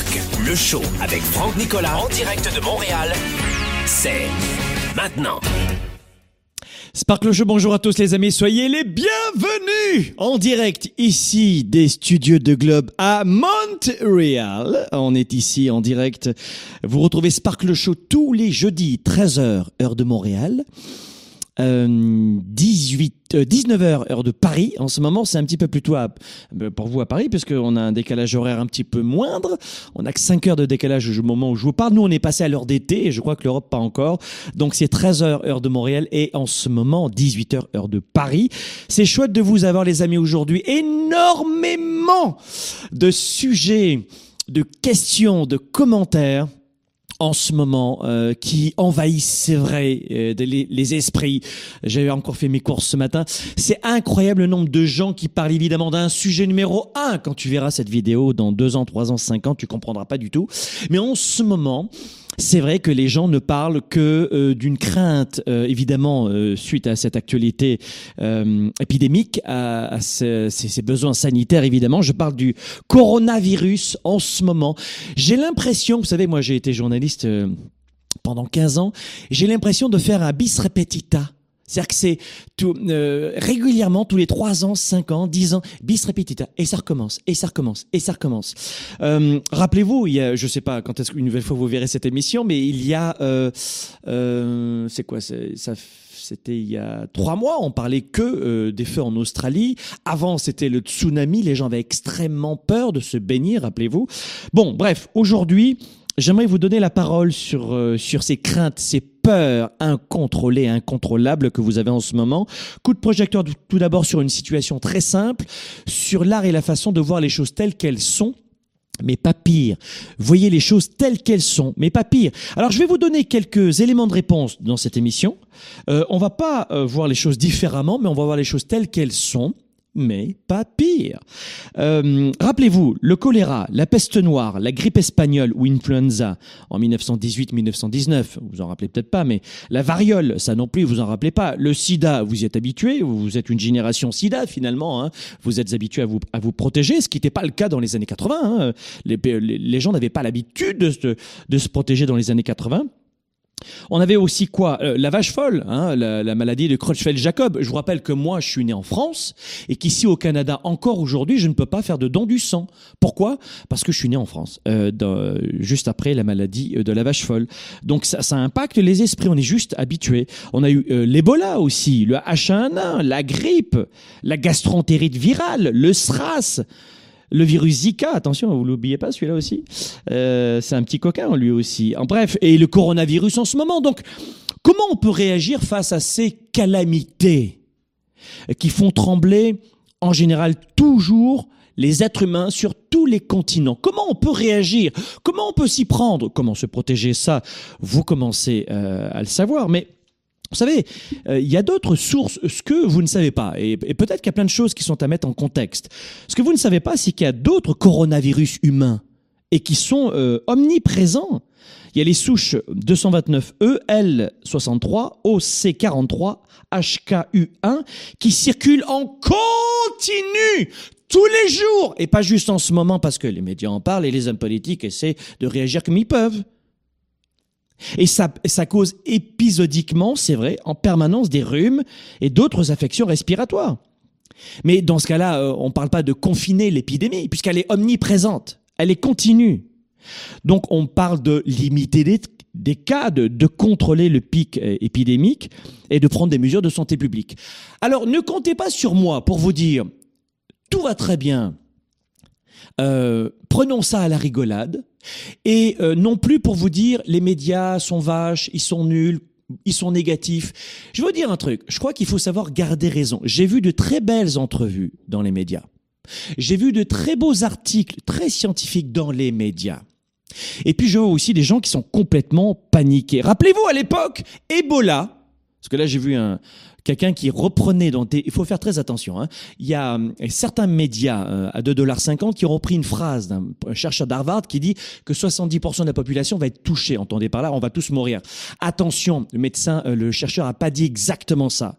Spark, le show avec Franck Nicolas en direct de Montréal. C'est maintenant. Sparkle Show, bonjour à tous les amis, soyez les bienvenus en direct ici des studios de Globe à Montréal. On est ici en direct. Vous retrouvez Sparkle Show tous les jeudis, 13h, heure de Montréal. Euh, 18, euh, 19h heure de Paris. En ce moment, c'est un petit peu plus tôt euh, pour vous à Paris, puisqu'on a un décalage horaire un petit peu moindre. On n'a que 5 heures de décalage au moment où je vous parle. Nous, on est passé à l'heure d'été, et je crois que l'Europe pas encore. Donc, c'est 13h heure de Montréal, et en ce moment, 18h heure de Paris. C'est chouette de vous avoir, les amis, aujourd'hui. Énormément de sujets, de questions, de commentaires en ce moment euh, qui envahissent, c'est vrai, euh, les, les esprits. J'avais encore fait mes courses ce matin. C'est incroyable le nombre de gens qui parlent évidemment d'un sujet numéro un. Quand tu verras cette vidéo dans deux ans, trois ans, cinq ans, tu comprendras pas du tout. Mais en ce moment, c'est vrai que les gens ne parlent que euh, d'une crainte, euh, évidemment, euh, suite à cette actualité euh, épidémique, à, à ce- ces, ces besoins sanitaires, évidemment. Je parle du coronavirus en ce moment. J'ai l'impression, vous savez, moi j'ai été journaliste pendant 15 ans, j'ai l'impression de faire un bis repetita. C'est-à-dire que c'est tout, euh, régulièrement, tous les 3 ans, 5 ans, 10 ans, bis repetita. Et ça recommence, et ça recommence, et ça recommence. Euh, Rappelez-vous, il y a, je sais pas quand est-ce qu'une nouvelle fois vous verrez cette émission, mais il y a, euh, euh, c'est quoi, ça c'était il y a trois mois, on parlait que euh, des feux en Australie. Avant, c'était le tsunami, les gens avaient extrêmement peur de se baigner, rappelez-vous. Bon, bref, aujourd'hui, j'aimerais vous donner la parole sur, euh, sur ces craintes, ces peurs incontrôlées, incontrôlables que vous avez en ce moment. Coup de projecteur tout d'abord sur une situation très simple, sur l'art et la façon de voir les choses telles qu'elles sont mais pas pire. Voyez les choses telles qu'elles sont, mais pas pire. Alors je vais vous donner quelques éléments de réponse dans cette émission. Euh, on va pas euh, voir les choses différemment, mais on va voir les choses telles qu'elles sont, mais pas pire. Euh, Rappelez-vous, le choléra, la peste noire, la grippe espagnole ou influenza en 1918-1919, vous en rappelez peut-être pas, mais la variole, ça non plus, vous en rappelez pas. Le sida, vous y êtes habitué, vous êtes une génération sida finalement, hein. vous êtes habitué à vous, à vous protéger, ce qui n'était pas le cas dans les années 80. hein. Les, gens n'avaient pas l'habitude de se protéger dans les années 80. On avait aussi quoi Euh, La vache folle, hein, la, la maladie de Creutzfeldt-Jacob. Je vous rappelle que moi, je suis né en France et qu'ici au Canada, encore aujourd'hui, je ne peux pas faire de don du sang. Pourquoi? Parce que je suis né en France, euh, juste après la maladie euh, de la vache folle. Donc ça, ça impacte les esprits. On est juste habitué. On a eu euh, l'Ebola aussi, le H1N1, la grippe, la gastroentérite virale, le SRAS. Le virus Zika, attention, vous l'oubliez pas, celui-là aussi. Euh, c'est un petit coquin, lui aussi. En bref, et le coronavirus en ce moment. Donc, comment on peut réagir face à ces calamités qui font trembler, en général, toujours les êtres humains sur tous les continents? Comment on peut réagir? Comment on peut s'y prendre? Comment se protéger? Ça, vous commencez euh, à le savoir, mais vous savez, euh, il y a d'autres sources, ce que vous ne savez pas, et, peut-être qu'il y a plein de choses qui sont à mettre en contexte. Ce que vous ne savez pas, c'est qu'il y a d'autres coronavirus humains et qui sont euh, omniprésents. Il y a les souches 229E, L63, OC43, HKU1 qui circulent en continu tous les jours et pas juste en ce moment parce que les médias en parlent et les hommes politiques essaient de réagir comme ils peuvent. Et ça, cause épisodiquement, c'est vrai, en permanence des rhumes et d'autres affections respiratoires. Mais dans ce cas-là, euh, on ne parle pas de confiner l'épidémie, puisqu'elle est omniprésente, elle est continue. Donc on parle de limiter des, cas, de, de contrôler le pic euh, épidémique et de prendre des mesures de santé publique. Alors ne comptez pas sur moi pour vous dire tout va très bien. Euh, prenons ça à la rigolade. Et euh, non plus pour vous dire les médias sont vaches, ils sont nuls, ils sont négatifs. Je veux vous dire un truc. Je crois qu'il faut savoir garder raison. J'ai vu de très belles entrevues dans les médias. J'ai vu de très beaux articles très scientifiques dans les médias. Et puis je vois aussi des gens qui sont complètement paniqués. Rappelez-vous à l'époque, Ebola, parce que là j'ai vu un, quelqu'un qui reprenait dans des... Il faut faire très attention. Hein. Il y a euh, certains médias euh, à 2,50$ qui ont repris une phrase d'un chercheur d'Harvard qui dit que 70% de la population va être touchée. Entendez par là, on va tous mourir. Attention, le médecin, euh, le chercheur a pas dit exactement ça.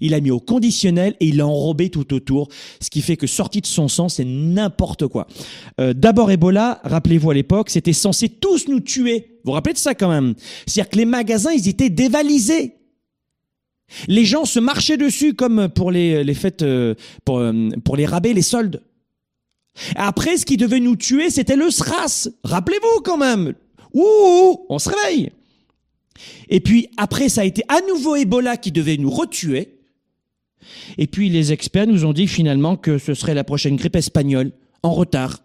Il a mis au conditionnel et il l'a enrobé tout autour, ce qui fait que sorti de son sang, c'est n'importe quoi. D'abord Ebola, rappelez-vous à l'époque, c'était censé tous nous tuer. Vous vous rappelez de ça quand même? C'est-à-dire que les magasins, ils étaient dévalisés. Les gens se marchaient dessus comme pour les, les fêtes, euh, pour, euh, pour les rabais, les soldes. Après, ce qui devait nous tuer, c'était le SRAS. Rappelez-vous quand même. Ouh, on se réveille. Et puis après, ça a été à nouveau Ebola qui devait nous retuer. Et puis les experts nous ont dit finalement que ce serait la prochaine grippe espagnole, en retard.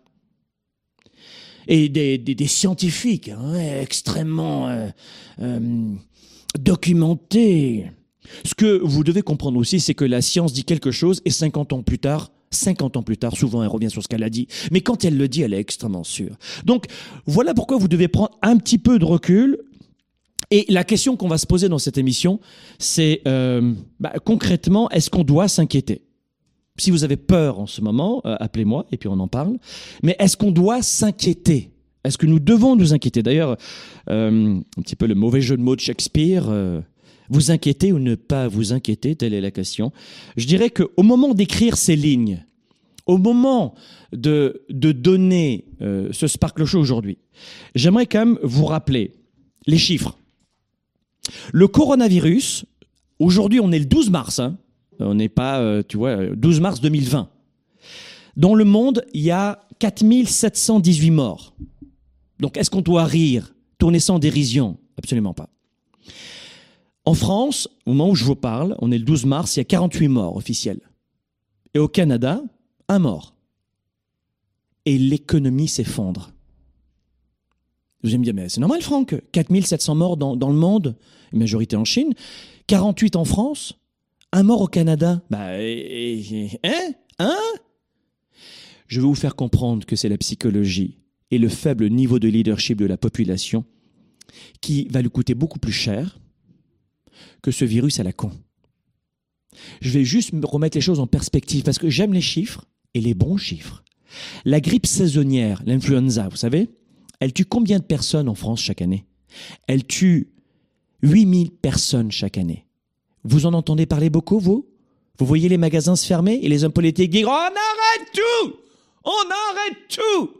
Et des, des, scientifiques hein, extrêmement euh, documentés ce que vous devez comprendre aussi, c'est que la science dit quelque chose et 50 ans plus tard, 50 ans plus tard, souvent elle revient sur ce qu'elle a dit, mais quand elle le dit, elle est extrêmement sûre. Donc voilà pourquoi vous devez prendre un petit peu de recul. Et la question qu'on va se poser dans cette émission, c'est euh, bah, concrètement, est-ce qu'on doit s'inquiéter? Si vous avez peur en ce moment, euh, appelez-moi et puis on en parle. Mais est-ce qu'on doit s'inquiéter? Est-ce que nous devons nous inquiéter? D'ailleurs, euh, un petit peu le mauvais jeu de mots de Shakespeare vous inquiéter ou ne pas vous inquiéter Telle est la question. Je dirais qu'au moment d'écrire ces lignes, au moment de, donner euh, ce Sparkle Show aujourd'hui, j'aimerais quand même vous rappeler les chiffres. Le coronavirus, aujourd'hui on est le 12 mars, hein. on n'est pas, euh, tu vois, 12 mars 2020. Dans le monde, il y a 4718 morts. Donc est-ce qu'on doit rire, tourner sans dérision? Absolument pas. En France, au moment où je vous parle, on est le 12 mars, il y a 48 morts officiels. Et au Canada, un mort. Et l'économie s'effondre. Vous allez me dire, mais c'est normal, Franck. 4700 morts dans, le monde, une majorité en Chine, 48 en France, un mort au Canada. Bah, hein? Hein? Je vais vous faire comprendre que c'est la psychologie et le faible niveau de leadership de la population qui va lui coûter beaucoup plus cher que ce virus à la con. Je vais juste remettre les choses en perspective parce que j'aime les chiffres et les bons chiffres. La grippe saisonnière, l'influenza, vous savez, elle tue combien de personnes en France chaque année? Elle tue 8000 personnes chaque année. Vous en entendez parler beaucoup, vous? Vous voyez les magasins se fermer et les hommes politiques dire On arrête tout On arrête tout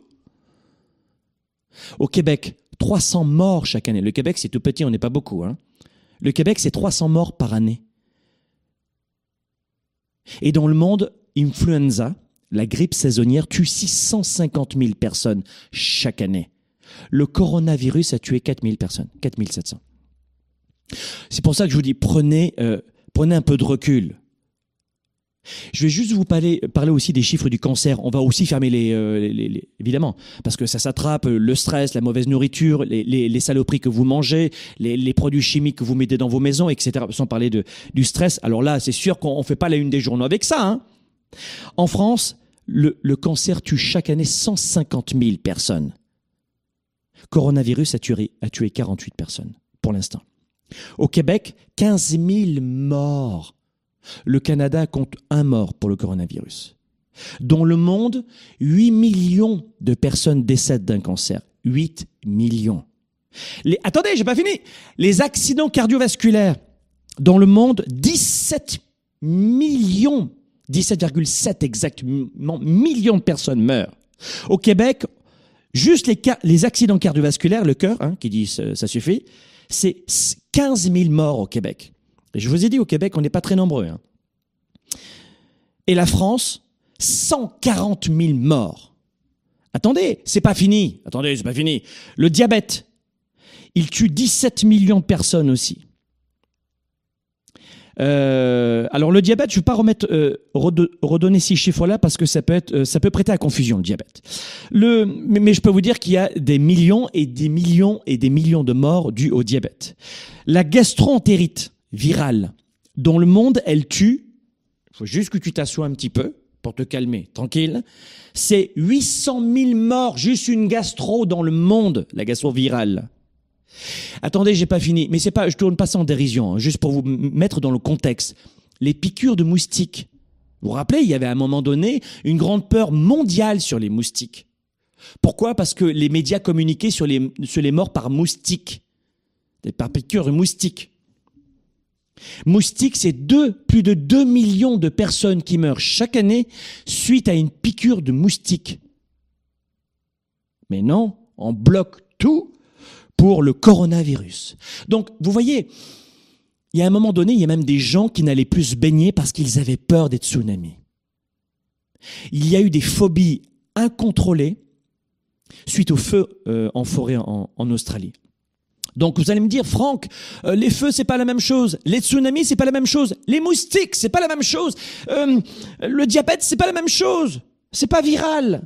Au Québec, 300 morts chaque année. Le Québec, c'est tout petit, on n'est pas beaucoup. Hein le Québec, c'est 300 morts par année. Et dans le monde, influenza, la grippe saisonnière, tue 650 000 personnes chaque année. Le coronavirus a tué 4 000 personnes, 4 700. C'est pour ça que je vous dis, prenez, euh, prenez un peu de recul. Je vais juste vous parler, aussi des chiffres du cancer. On va aussi fermer les, euh, évidemment, parce que ça s'attrape le stress, la mauvaise nourriture, les, les saloperies que vous mangez, les, produits chimiques que vous mettez dans vos maisons, etc. Sans parler de, du stress. Alors là, c'est sûr qu'on ne fait pas la une des journaux avec ça. Hein. En France, le, le cancer tue chaque année 150 000 personnes. Coronavirus a tué, a tué 48 personnes pour l'instant. Au Québec, 15 000 morts le Canada compte un mort pour le coronavirus. Dans le monde, 8 millions de personnes décèdent d'un cancer. 8 millions. Les, attendez, j'ai pas fini. Les accidents cardiovasculaires. Dans le monde, 17 millions, 17,7 exactement millions de personnes meurent. Au Québec, juste les, les accidents cardiovasculaires, le cœur, hein, qui dit ça, ça suffit, c'est 15 000 morts au Québec. Je vous ai dit, au Québec, on n'est pas très nombreux. Hein. Et la France, 140 000 morts. Attendez, c'est pas fini. Attendez, c'est pas fini. Le diabète, il tue 17 millions de personnes aussi. Euh, alors le diabète, je ne vais pas remettre, euh, redonner ces chiffres-là parce que ça peut euh, prêter à confusion le diabète. Mais, mais je peux vous dire qu'il y a des millions et des millions et des millions de morts dus au diabète. La gastroentérite virale, dans le monde, elle tue. Il faut juste que tu t'assoies un petit peu pour te calmer, tranquille. C'est 800 000 morts, juste une gastro dans le monde, la gastro virale. Attendez, j'ai pas fini. Mais c'est pas, je tourne pas ça en dérision, hein, juste pour vous mettre dans le contexte. Les piqûres de moustiques. Vous vous rappelez, il y avait à un moment donné une grande peur mondiale sur les moustiques. Pourquoi? Parce que les médias communiquaient sur les, sur les morts par moustiques. Par piqûres de moustiques. Moustiques, c'est plus de 2 millions de personnes qui meurent chaque année suite à une piqûre de moustique. Mais non, on bloque tout pour le coronavirus. Donc, vous voyez, il y a un moment donné, il y a même des gens qui n'allaient plus se baigner parce qu'ils avaient peur des tsunamis. Il y a eu des phobies incontrôlées suite au feu euh, en forêt en Australie. Donc vous allez me dire, Franck, euh, les feux c'est pas la même chose, les tsunamis c'est pas la même chose, les moustiques c'est pas la même chose, euh, le diabète c'est pas la même chose, c'est pas viral.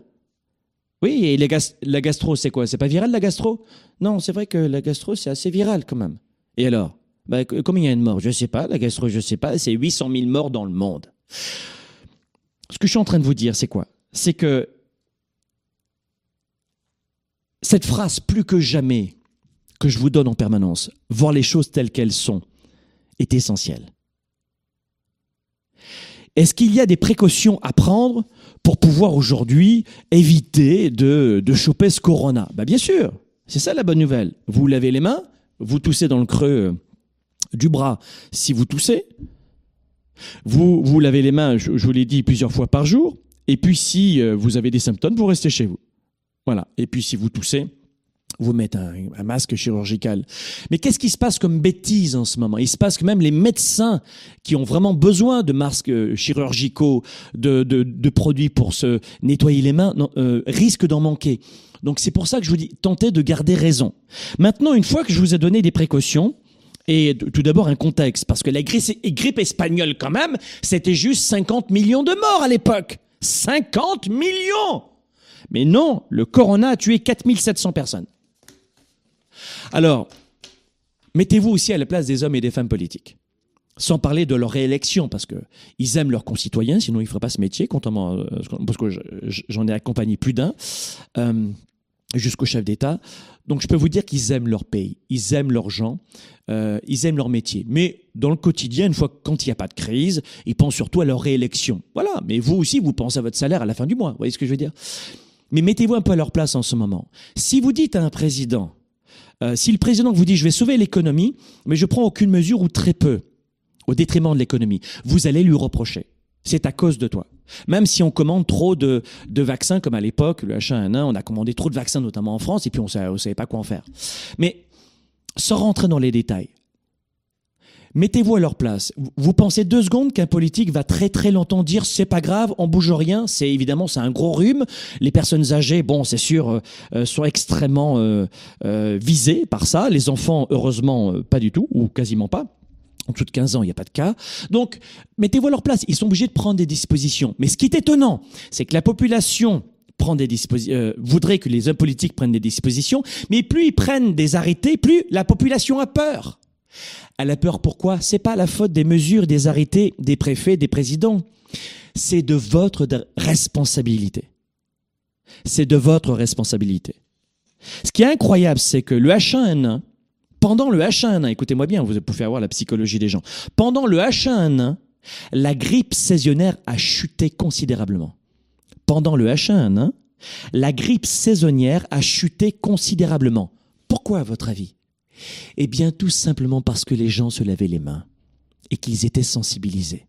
Oui, et la gastro c'est quoi? C'est pas viral la gastro? Non, c'est vrai que la gastro c'est assez viral quand même. Et alors? Bah, Combien il y a de morts? Je sais pas, la gastro je sais pas, c'est 800 000 morts dans le monde. Ce que je suis en train de vous dire c'est quoi? C'est que cette phrase plus que jamais que je vous donne en permanence, voir les choses telles qu'elles sont, est essentiel. Est-ce qu'il y a des précautions à prendre pour pouvoir aujourd'hui éviter de, de choper ce corona? Bah Bien sûr, c'est ça la bonne nouvelle. Vous lavez les mains, vous toussez dans le creux euh, du bras si vous toussez, vous vous lavez les mains, je, je vous l'ai dit, plusieurs fois par jour, et puis si euh, vous avez des symptômes, vous restez chez vous. Voilà. Et puis si vous toussez, vous mettez un, masque chirurgical. Mais qu'est-ce qui se passe comme bêtise en ce moment? Il se passe que même les médecins qui ont vraiment besoin de masques euh, chirurgicaux, de, de, produits pour se nettoyer les mains, euh, risquent d'en manquer. Donc c'est pour ça que je vous dis, tentez de garder raison. Maintenant, une fois que je vous ai donné des précautions, et tout d'abord un contexte, parce que la grippe espagnole quand même, c'était juste 50 millions de morts à l'époque. 50 millions Mais non, le corona a tué 4700 personnes. Alors, mettez-vous aussi à la place des hommes et des femmes politiques. Sans parler de leur réélection, parce que ils aiment leurs concitoyens, sinon ils ne feraient pas ce métier, euh, parce que je- je- j'en ai accompagné plus d'un, euh, jusqu'au chef d'État. Donc je peux vous dire qu'ils aiment leur pays, ils aiment leurs gens, euh, ils aiment leur métier. Mais dans le quotidien, une fois quand il n'y a pas de crise, ils pensent surtout à leur réélection. Voilà, mais vous aussi, vous pensez à votre salaire à la fin du mois, vous voyez ce que je veux dire? Mais mettez-vous un peu à leur place en ce moment. Si vous dites à un président, euh, si le président vous dit je vais sauver l'économie, mais je prends aucune mesure ou très peu, au détriment de l'économie, vous allez lui reprocher. C'est à cause de toi. Même si on commande trop de, de vaccins, comme à l'époque, le H1N1, on a commandé trop de vaccins, notamment en France, et puis on ne savait pas quoi en faire. Mais sans rentrer dans les détails, mettez-vous à leur place. Vous- pensez deux secondes qu'un politique va très très longtemps dire c'est pas grave, on bouge rien, c'est évidemment c'est un gros rhume. Les personnes âgées, bon c'est sûr, euh, euh, sont extrêmement euh, euh, visées par ça. Les enfants, heureusement, pas du tout ou quasiment pas. En dessous de 15 ans, il n'y a pas de cas. Donc, mettez-vous à leur place. Ils sont obligés de prendre des dispositions. Mais ce qui est étonnant, c'est que la population prend des euh, voudrait que les hommes politiques prennent des dispositions, mais plus ils prennent des arrêtés, plus la population a peur. Elle a peur pourquoi? C'est pas la faute des mesures, des arrêtés, des préfets, des présidents. C'est de votre responsabilité. C'est de votre responsabilité. Ce qui est incroyable, c'est que le H1N1, pendant le H1N1, écoutez-moi bien, vous pouvez avoir la psychologie des gens. Pendant le H1N1, la grippe saisonnière a chuté considérablement. Pendant le H1N1, la grippe saisonnière a chuté considérablement. Pourquoi, à votre avis? Eh bien, tout simplement parce que les gens se lavaient les mains et qu'ils étaient sensibilisés.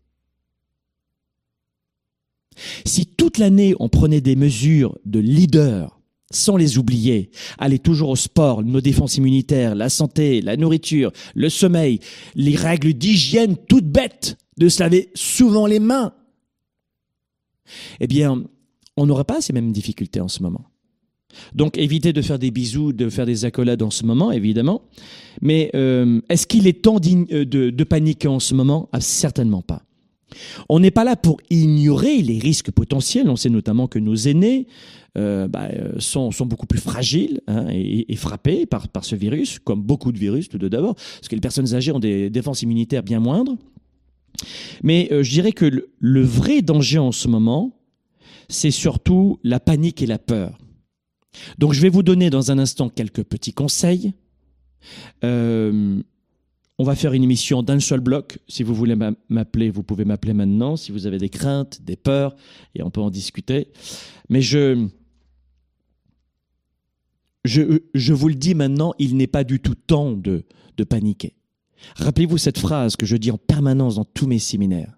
Si toute l'année on prenait des mesures de leader sans les oublier, aller toujours au sport, nos défenses immunitaires, la santé, la nourriture, le sommeil, les règles d'hygiène toutes bêtes, de se laver souvent les mains, eh bien, on n'aurait pas ces mêmes difficultés en ce moment. Donc évitez de faire des bisous, de faire des accolades en ce moment, évidemment. Mais euh, est-ce qu'il est temps euh, de, paniquer en ce moment? Ah, Certainement pas. On n'est pas là pour ignorer les risques potentiels. On sait notamment que nos aînés euh, bah, sont, beaucoup plus fragiles hein, et, frappés par, ce virus, comme beaucoup de virus tout d'abord, parce que les personnes âgées ont des défenses immunitaires bien moindres. Mais je dirais que le vrai danger en ce moment, c'est surtout la panique et la peur. Donc je vais vous donner dans un instant quelques petits conseils. Euh, on va faire une émission d'un seul bloc. Si vous voulez m'appeler, vous pouvez m'appeler maintenant. Si vous avez des craintes, des peurs, et on peut en discuter. Mais je, je, je vous le dis maintenant, il n'est pas du tout temps de, de paniquer. Rappelez-vous cette phrase que je dis en permanence dans tous mes séminaires.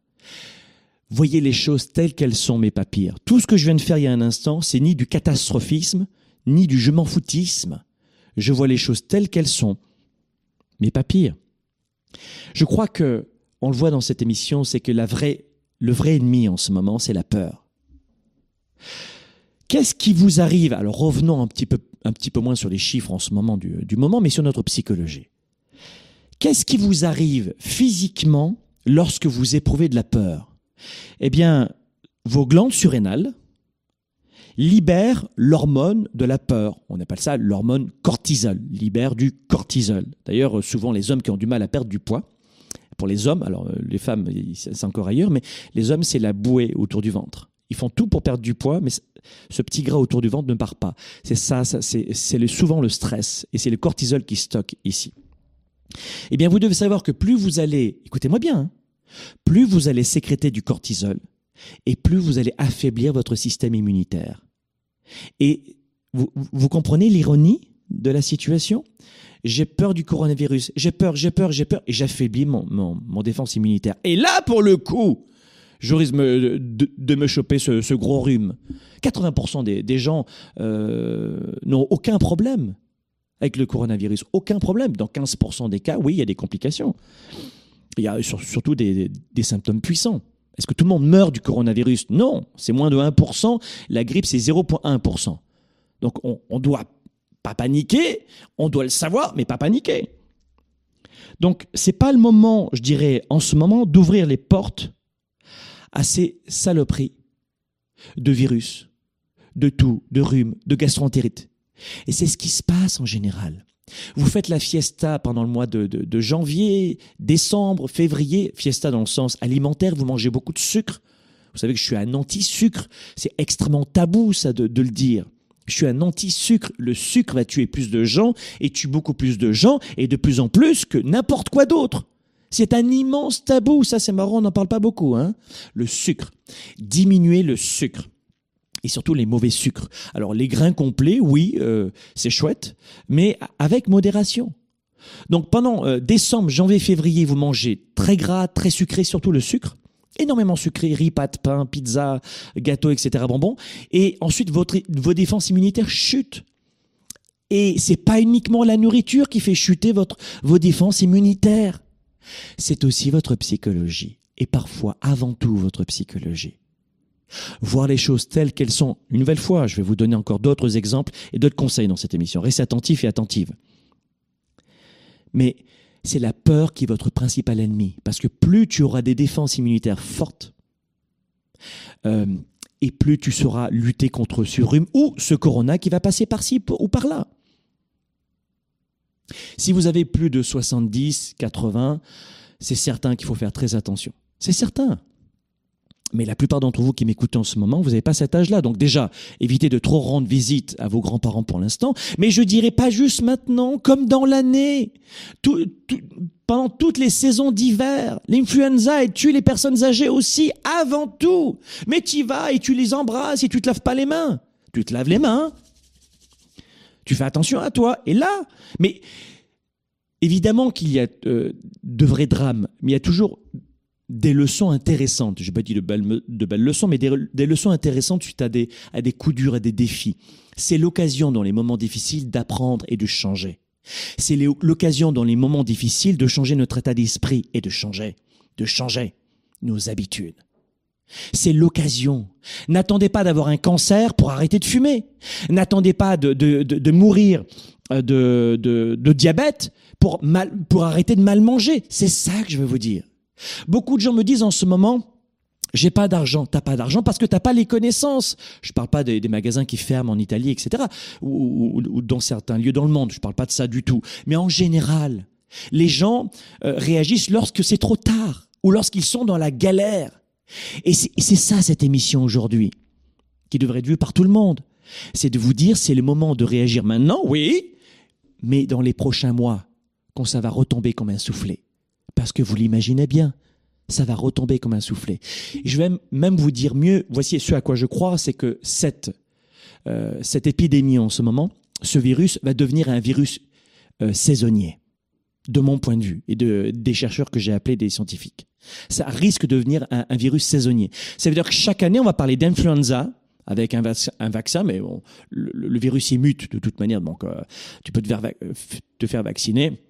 Voyez les choses telles qu'elles sont, mes papiers. Tout ce que je viens de faire il y a un instant, c'est ni du catastrophisme, ni du je m'en foutisme. Je vois les choses telles qu'elles sont, mais pas pire. Je crois que, on le voit dans cette émission, c'est que la vraie, le vrai ennemi en ce moment, c'est la peur. Qu'est-ce qui vous arrive? Alors revenons un petit peu, moins sur les chiffres en ce moment moment, mais sur notre psychologie. Qu'est-ce qui vous arrive physiquement lorsque vous éprouvez de la peur? Eh bien, vos glandes surrénales, libère l'hormone de la peur. On appelle ça l'hormone cortisol, libère du cortisol. D'ailleurs, souvent les hommes qui ont du mal à perdre du poids, pour les hommes, alors euh, les femmes, c'est encore ailleurs, mais les hommes, c'est la bouée autour du ventre. Ils font tout pour perdre du poids, mais ce petit gras autour du ventre ne part pas. C'est ça, c'est souvent le stress, et c'est le cortisol qui stocke ici. Eh bien, vous devez savoir que plus vous allez, écoutez-moi bien, hein, plus vous allez sécréter du cortisol, et plus vous allez affaiblir votre système immunitaire. Et vous, comprenez l'ironie de la situation? J'ai peur du coronavirus, j'ai peur, j'ai peur, j'ai peur, et j'affaiblis mon, mon, défense immunitaire. Et là, pour le coup, je risque de, me choper ce, gros rhume. 80% des, gens euh, n'ont aucun problème avec le coronavirus. Aucun problème. Dans 15% des cas, oui, il y a des complications. Il y a surtout des symptômes puissants. Est-ce que tout le monde meurt du coronavirus? Non, c'est moins de 1%. La grippe, c'est 0,1%. Donc on ne doit pas paniquer, on doit le savoir, mais pas paniquer. Donc c'est pas le moment, je dirais, en ce moment, d'ouvrir les portes à ces saloperies de virus, de tout, de rhume, de gastroentérite. Et c'est ce qui se passe en général. Vous faites la fiesta pendant le mois de, janvier, décembre, février, fiesta dans le sens alimentaire, vous mangez beaucoup de sucre. Vous savez que je suis un anti-sucre. C'est extrêmement tabou, ça, de, le dire. Je suis un anti-sucre. Le sucre va tuer plus de gens et tue beaucoup plus de gens et de plus en plus que n'importe quoi d'autre. C'est un immense tabou. Ça, c'est marrant, on n'en parle pas beaucoup, hein. Le sucre. Diminuer le sucre et surtout les mauvais sucres. Alors les grains complets, oui, euh, c'est chouette, mais avec modération. Donc pendant euh, décembre, janvier, février, vous mangez très gras, très sucré, surtout le sucre, énormément sucré, riz, pâtes, pain, pizza, gâteau, etc., bonbons, et ensuite votre, vos défenses immunitaires chutent. Et c'est pas uniquement la nourriture qui fait chuter votre, vos défenses immunitaires, c'est aussi votre psychologie, et parfois avant tout votre psychologie voir les choses telles qu'elles sont. Une nouvelle fois, je vais vous donner encore d'autres exemples et d'autres conseils dans cette émission. Restez attentifs et attentives. Mais c'est la peur qui est votre principal ennemi, parce que plus tu auras des défenses immunitaires fortes, euh, et plus tu sauras lutter contre ce rhume ou ce corona qui va passer par-ci ou par-là. Si vous avez plus de 70, 80, c'est certain qu'il faut faire très attention. C'est certain. Mais la plupart d'entre vous qui m'écoutez en ce moment, vous n'avez pas cet âge-là. Donc déjà, évitez de trop rendre visite à vos grands-parents pour l'instant. Mais je dirais pas juste maintenant, comme dans l'année. pendant toutes les saisons d'hiver, l'influenza tue les personnes âgées aussi avant tout. Mais tu y vas et tu les embrasses et tu te laves pas les mains. Tu te laves les mains. Tu fais attention à toi. Et là, mais évidemment qu'il y a euh, de vrais drames, mais il y a toujours des leçons intéressantes. Je n'ai pas dit de belles, de belles leçons, mais des, leçons intéressantes suite à des, à des coups durs, à des défis. C'est l'occasion dans les moments difficiles d'apprendre et de changer. C'est l'occasion dans les moments difficiles de changer notre état d'esprit et de changer, de changer nos habitudes. C'est l'occasion. N'attendez pas d'avoir un cancer pour arrêter de fumer. N'attendez pas de, de, de, de mourir euh, de diabète pour, mal, pour arrêter de mal manger. C'est ça que je veux vous dire. Beaucoup de gens me disent en ce moment, j'ai pas d'argent. T'as pas d'argent parce que t'as pas les connaissances. Je parle pas des, magasins qui ferment en Italie, etc. Ou, dans certains lieux dans le monde. Je parle pas de ça du tout. Mais en général, les gens euh, réagissent lorsque c'est trop tard ou lorsqu'ils sont dans la galère. Et c'est ça cette émission aujourd'hui, qui devrait être vue par tout le monde. C'est de vous dire, c'est le moment de réagir maintenant, oui, mais dans les prochains mois, quand ça va retomber comme un soufflet. Parce que vous l'imaginez bien, ça va retomber comme un soufflet. Je vais même vous dire mieux, voici ce à quoi je crois, c'est que cette, euh, cette épidémie en ce moment, ce virus va devenir un virus euh, saisonnier, de mon point de vue, et de, des chercheurs que j'ai appelés des scientifiques. Ça risque de devenir un, virus saisonnier. Ça veut dire que chaque année, on va parler d'influenza, avec un, vac un, vaccin, mais le, virus il mute de toute manière, donc euh, tu peux te faire vacciner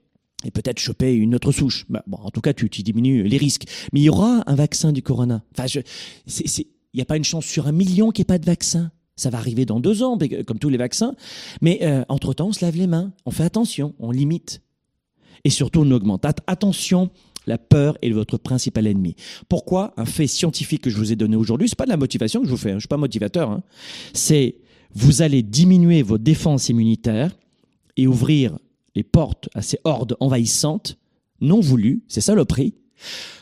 et peut-être choper une autre souche. Bah, bon, en tout cas, tu, tu, diminues les risques. Mais il y aura un vaccin du corona. Enfin, il n'y a pas une chance sur un million qu'il n'y ait pas de vaccin. Ça va arriver dans deux ans, comme tous les vaccins. Mais euh, entre-temps, on se lave les mains, on fait attention, on limite. Et surtout, on augmente. Attention la peur est votre principal ennemi. Pourquoi Un fait scientifique que je vous ai donné aujourd'hui, c'est pas de la motivation que je vous fais, hein, je suis pas motivateur. Hein. C'est vous allez diminuer vos défenses immunitaires et ouvrir les portes à ces hordes envahissantes non voulues, c'est ça le prix,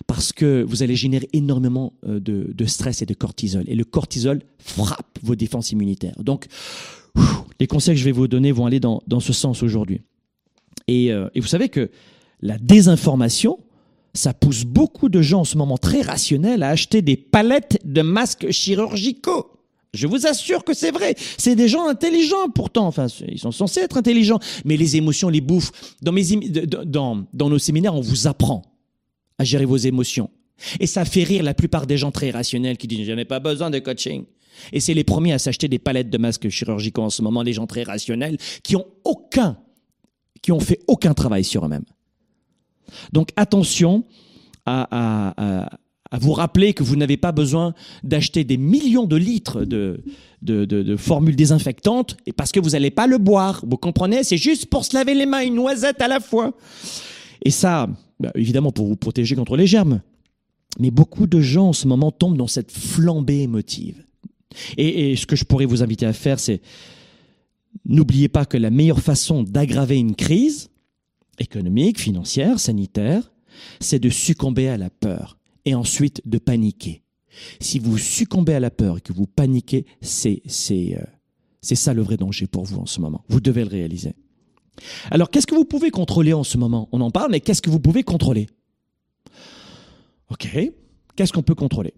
parce que vous allez générer énormément euh, de, stress et de cortisol. Et le cortisol frappe vos défenses immunitaires. Donc, les conseils que je vais vous donner vont aller dans, dans ce sens aujourd'hui. Euh, et vous savez que la désinformation, ça pousse beaucoup de gens en ce moment très rationnels à acheter des palettes de masques chirurgicaux. Je vous assure que c'est vrai. C'est des gens intelligents pourtant. Enfin, ils sont censés être intelligents. Mais les émotions les bouffent. Dans, mes, dans, dans nos séminaires, on vous apprend à gérer vos émotions. Et ça fait rire la plupart des gens très rationnels qui disent je n'ai pas besoin de coaching. Et c'est les premiers à s'acheter des palettes de masques chirurgicaux en ce moment, les gens très rationnels qui ont aucun, qui ont fait aucun travail sur eux-mêmes. Donc attention à, à, à, à, vous rappeler que vous n'avez pas besoin d'acheter des millions de litres de, de, de, de formules désinfectantes et parce que vous n'allez pas le boire. Vous comprenez? C'est juste pour se laver les mains, une noisette à la fois. Et ça, bah, évidemment, pour vous protéger contre les germes. Mais beaucoup de gens en ce moment tombent dans cette flambée émotive. Et, et ce que je pourrais vous inviter à faire, c'est n'oubliez pas que la meilleure façon d'aggraver une crise, économique, financière, sanitaire, c'est de succomber à la peur et ensuite de paniquer. Si vous succombez à la peur et que vous paniquez, c'est euh, ça le vrai danger pour vous en ce moment. Vous devez le réaliser. Alors, qu'est-ce que vous pouvez contrôler en ce moment? On en parle, mais qu'est-ce que vous pouvez contrôler? Ok, qu'est-ce qu'on peut contrôler?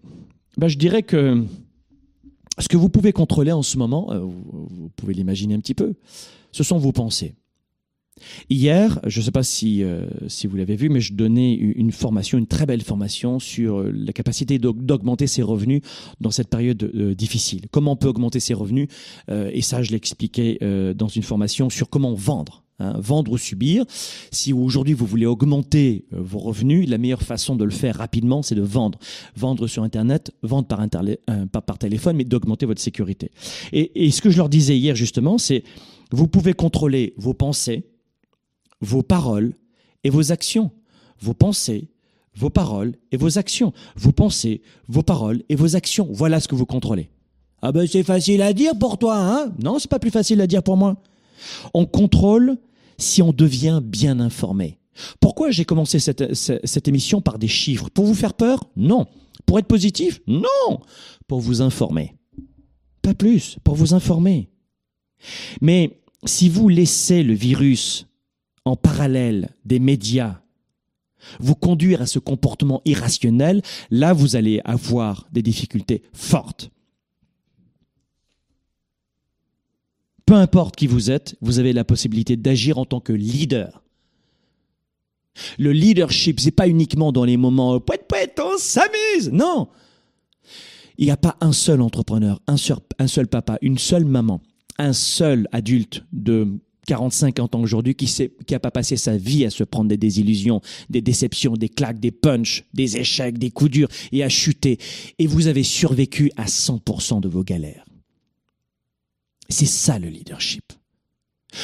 Ben, Je dirais que ce que vous pouvez contrôler en ce moment, euh, vous pouvez l'imaginer un petit peu, ce sont vos pensées. Hier, je ne sais pas si, euh, si vous l'avez vu, mais je donnais une formation, une très belle formation sur euh, la capacité d'augmenter ses revenus dans cette période euh, difficile. Comment on peut augmenter ses revenus euh, Et ça, je l'expliquais euh, dans une formation sur comment vendre. Hein, vendre ou subir. Si aujourd'hui vous voulez augmenter vos revenus, la meilleure façon de le faire rapidement, c'est de vendre. Vendre sur Internet, vendre par téléphone, mais d'augmenter votre sécurité. Et, et ce que je leur disais hier justement, c'est vous pouvez contrôler vos pensées, vos paroles et vos actions. Vos pensées, vos paroles et vos actions. Vos pensées, vos paroles et vos actions. Voilà ce que vous contrôlez. Ah ben c'est facile à dire pour toi, hein? Non, c'est pas plus facile à dire pour moi. On contrôle si on devient bien informé. Pourquoi j'ai commencé cette, cette, cette, émission par des chiffres? Pour vous faire peur? Non. Pour être positif? Non. Pour vous informer. Pas plus, pour vous informer. Mais si vous laissez le virus en parallèle des médias vous conduire à ce comportement irrationnel, là vous allez avoir des difficultés fortes. Peu importe qui vous êtes, vous avez la possibilité d'agir en tant que leader. Le leadership, c'est pas uniquement dans les moments poète on s'amuse. Non. Il n'y a pas un seul entrepreneur, un seul papa, une seule maman, un seul adulte de 45 ans aujourd'hui qui sait, qui pas passé sa vie à se prendre des désillusions, des déceptions, des claques, des punchs, des échecs, des coups durs et à chuter. Et vous avez survécu à 100% de vos galères. C'est ça le leadership.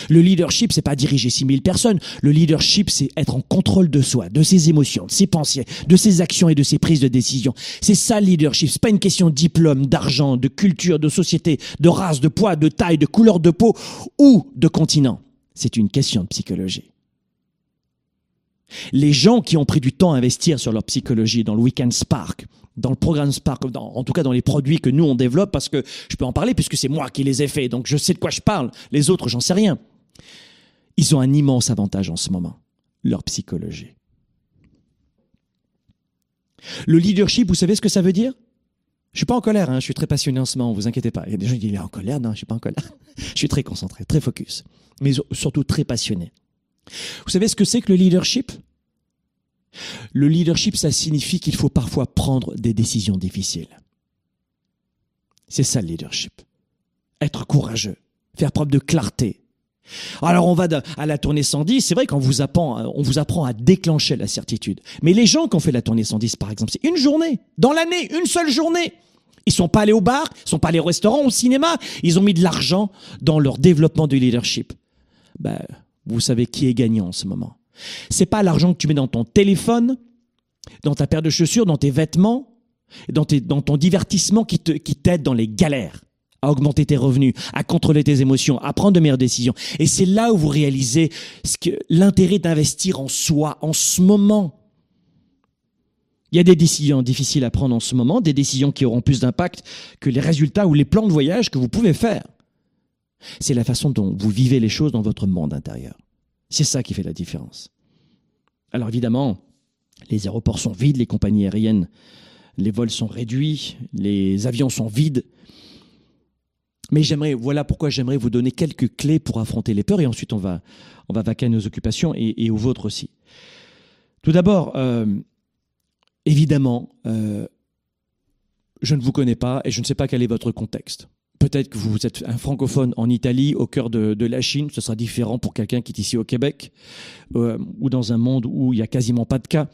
Le leadership, c'est pas diriger 6000 personnes. Le leadership, c'est être en contrôle de soi, de ses émotions, de ses pensées, de ses actions et de ses prises de décision. C'est ça le leadership. C'est pas une question de diplôme, d'argent, de culture, de société, de race, de poids, de taille, de couleur de peau ou de continent. C'est une question de psychologie. Les gens qui ont pris du temps à investir sur leur psychologie dans le Weekend Spark, dans le programme Spark, en tout cas dans les produits que nous on développe, parce que je peux en parler puisque c'est moi qui les ai faits, donc je sais de quoi je parle. Les autres, j'en sais rien. Ils ont un immense avantage en ce moment, leur psychologie. Le leadership, vous savez ce que ça veut dire? Je suis pas en colère, hein, je suis très passionné en ce moment, vous inquiétez pas. Il y a des gens qui disent il est en colère, non, je suis pas en colère. je suis très concentré, très focus, mais surtout très passionné. Vous savez ce que c'est que le leadership? Le leadership, ça signifie qu'il faut parfois prendre des décisions difficiles. C'est ça le leadership. Être courageux, faire preuve de clarté. Alors on va à la tournée 110, c'est vrai qu'on vous apprend, vous apprend à déclencher la certitude. Mais les gens qui ont fait la tournée 110 par exemple, c'est une journée, dans l'année, une seule journée. Ils sont pas allés au bar, ils sont pas allés au restaurant, au cinéma, ils ont mis de l'argent dans leur développement du leadership. Ben, vous savez qui est gagnant en ce moment. C'est pas l'argent que tu mets dans ton téléphone, dans ta paire de chaussures, dans tes vêtements, dans, ton divertissement qui t'aide dans les galères à augmenter tes revenus, à contrôler tes émotions, à prendre de meilleures décisions. Et c'est là où vous réalisez ce que l'intérêt d'investir en soi en ce moment. Il y a des décisions difficiles à prendre en ce moment, des décisions qui auront plus d'impact que les résultats ou les plans de voyage que vous pouvez faire. C'est la façon dont vous vivez les choses dans votre monde intérieur. C'est ça qui fait la différence. Alors évidemment, les aéroports sont vides, les compagnies aériennes, les vols sont réduits, les avions sont vides. Mais j'aimerais, voilà pourquoi j'aimerais vous donner quelques clés pour affronter les peurs et ensuite on va, on va vaquer à nos occupations et, aux vôtres aussi. Tout d'abord, euh, évidemment, euh, je ne vous connais pas et je ne sais pas quel est votre contexte. Peut-être que vous êtes un francophone en Italie, au cœur de, la Chine, ce sera différent pour quelqu'un qui est ici au Québec, euh, ou dans un monde où il n'y a quasiment pas de cas.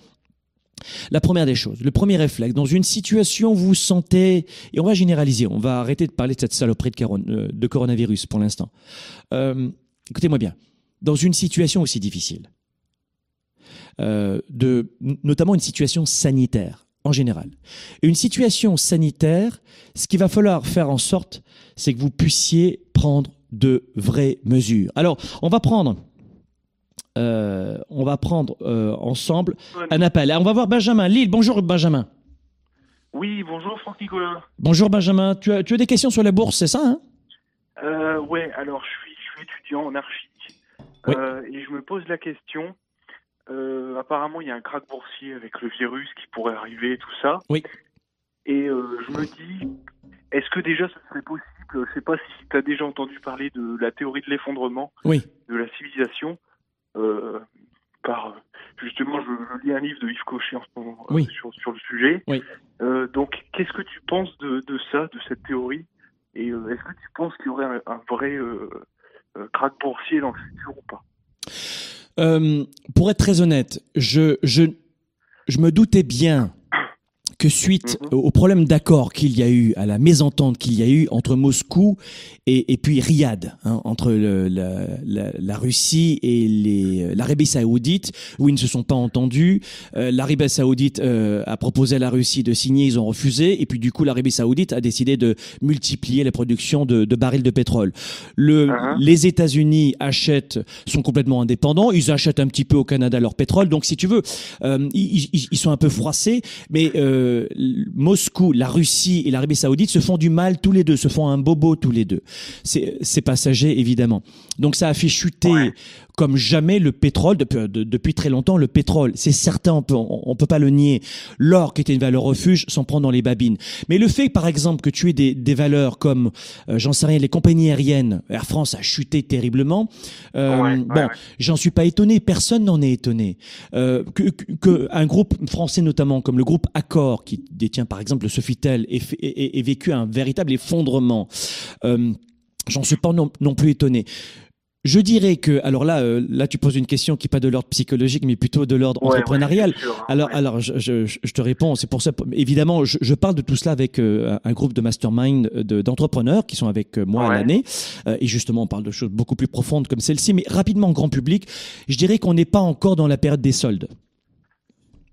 La première des choses, le premier réflexe, dans une situation où vous sentez, et on va généraliser, on va arrêter de parler de cette saloperie de, euh, coronavirus pour l'instant. Euh, écoutez-moi bien, dans une situation aussi difficile, de, notamment une situation sanitaire, en général. Une situation sanitaire, ce qu'il va falloir faire en sorte, c'est que vous puissiez prendre de vraies mesures. Alors, on va prendre, euh, on va prendre euh, ensemble un appel. on va voir Benjamin. Lille, bonjour Benjamin. Oui, bonjour Franck Nicolas. Bonjour Benjamin. Tu as, tu as des questions sur la bourse, c'est ça hein? Euh, Ouais, alors je suis, je suis étudiant en archi. Et je me pose la question, euh, apparemment, il y a un krach boursier avec le virus qui pourrait arriver, tout ça. Oui. Et euh, je me dis, est-ce que déjà ça serait possible Je ne sais pas si tu as déjà entendu parler de la théorie de l'effondrement oui. de la civilisation. Euh, par justement, je, lis un livre de Yves Cochet en ce moment oui. sur, le sujet. Oui. donc, qu'est-ce que tu penses de, ça, de cette théorie? Et est-ce que tu penses qu'il y aurait un, un vrai krach boursier dans le futur ou euh, pour être très honnête, je, je, je me doutais bien que suite mhm. au problème d'accord qu'il y a eu, à la mésentente qu'il y a eu entre Moscou et, et puis Riyad, hein, entre le, la, la, la, Russie et les, l'Arabie saoudite, où ils ne se sont pas entendus. Euh, L'Arabie saoudite euh, a proposé à la Russie de signer, ils ont refusé, et puis du coup l'Arabie saoudite a décidé de multiplier la production de, de barils de pétrole. Le, uh-huh. Les États-Unis achètent, sont complètement indépendants, ils achètent un petit peu au Canada leur pétrole, donc si tu veux, euh, ils, ils, ils, sont un peu froissés, mais euh, Moscou, la Russie et l'Arabie Saoudite se font du mal tous les deux, se font un bobo tous les deux. C'est passager évidemment. Donc ça a fait chuter comme jamais le pétrole depuis, depuis très longtemps. Le pétrole, c'est certain, on peut on, peut pas le nier. L'or qui était une valeur refuge s'en prend dans les babines. Mais le fait, par exemple, que tu aies des, des valeurs comme, euh, j'en sais rien, les compagnies aériennes, Air France a chuté terriblement. Euh, bon, j'en suis pas étonné. Personne n'en est étonné. Euh, que, que, un groupe français notamment comme le groupe Accor qui détient par exemple le Sofitel ait, vécu un véritable effondrement. Euh, J'en suis pas non, plus étonné. Je dirais que, alors là, euh, là, tu poses une question qui n'est pas de l'ordre psychologique, mais plutôt de l'ordre Ouais, entrepreneurial. sûr, hein, Alors, ouais. alors, je, je- je te réponds. C'est pour ça. Évidemment, je, je parle de tout cela avec euh, un groupe de mastermind de- d'entrepreneurs qui sont avec euh, moi à l'année. Euh, et justement, on parle de choses beaucoup plus profondes comme celle-ci. Mais rapidement, grand public, je dirais qu'on n'est pas encore dans la période des soldes.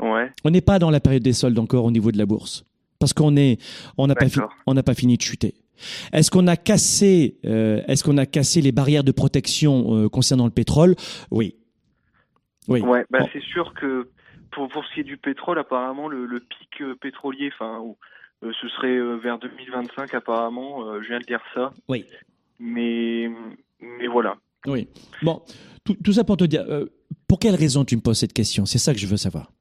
Ouais, On n'est pas dans la période des soldes encore au niveau de la bourse, parce qu'on est, on n'a pas, fi- D'accord. on n'a pas fini de chuter. Est-ce qu'on a cassé, euh, est-ce qu'on a cassé les barrières de protection euh, concernant le pétrole? Oui. Oui. ouais. Bah, Bon. c'est sûr que pour, pour ce qui est du pétrole, apparemment, le, le pic euh, pétrolier, enfin, euh, ce serait vers 2025, apparemment. je viens de dire ça. Oui. Mais, mais voilà. Oui. Bon, tout, tout ça pour te dire, pour quelle raison tu me poses cette question? C'est ça que je veux savoir.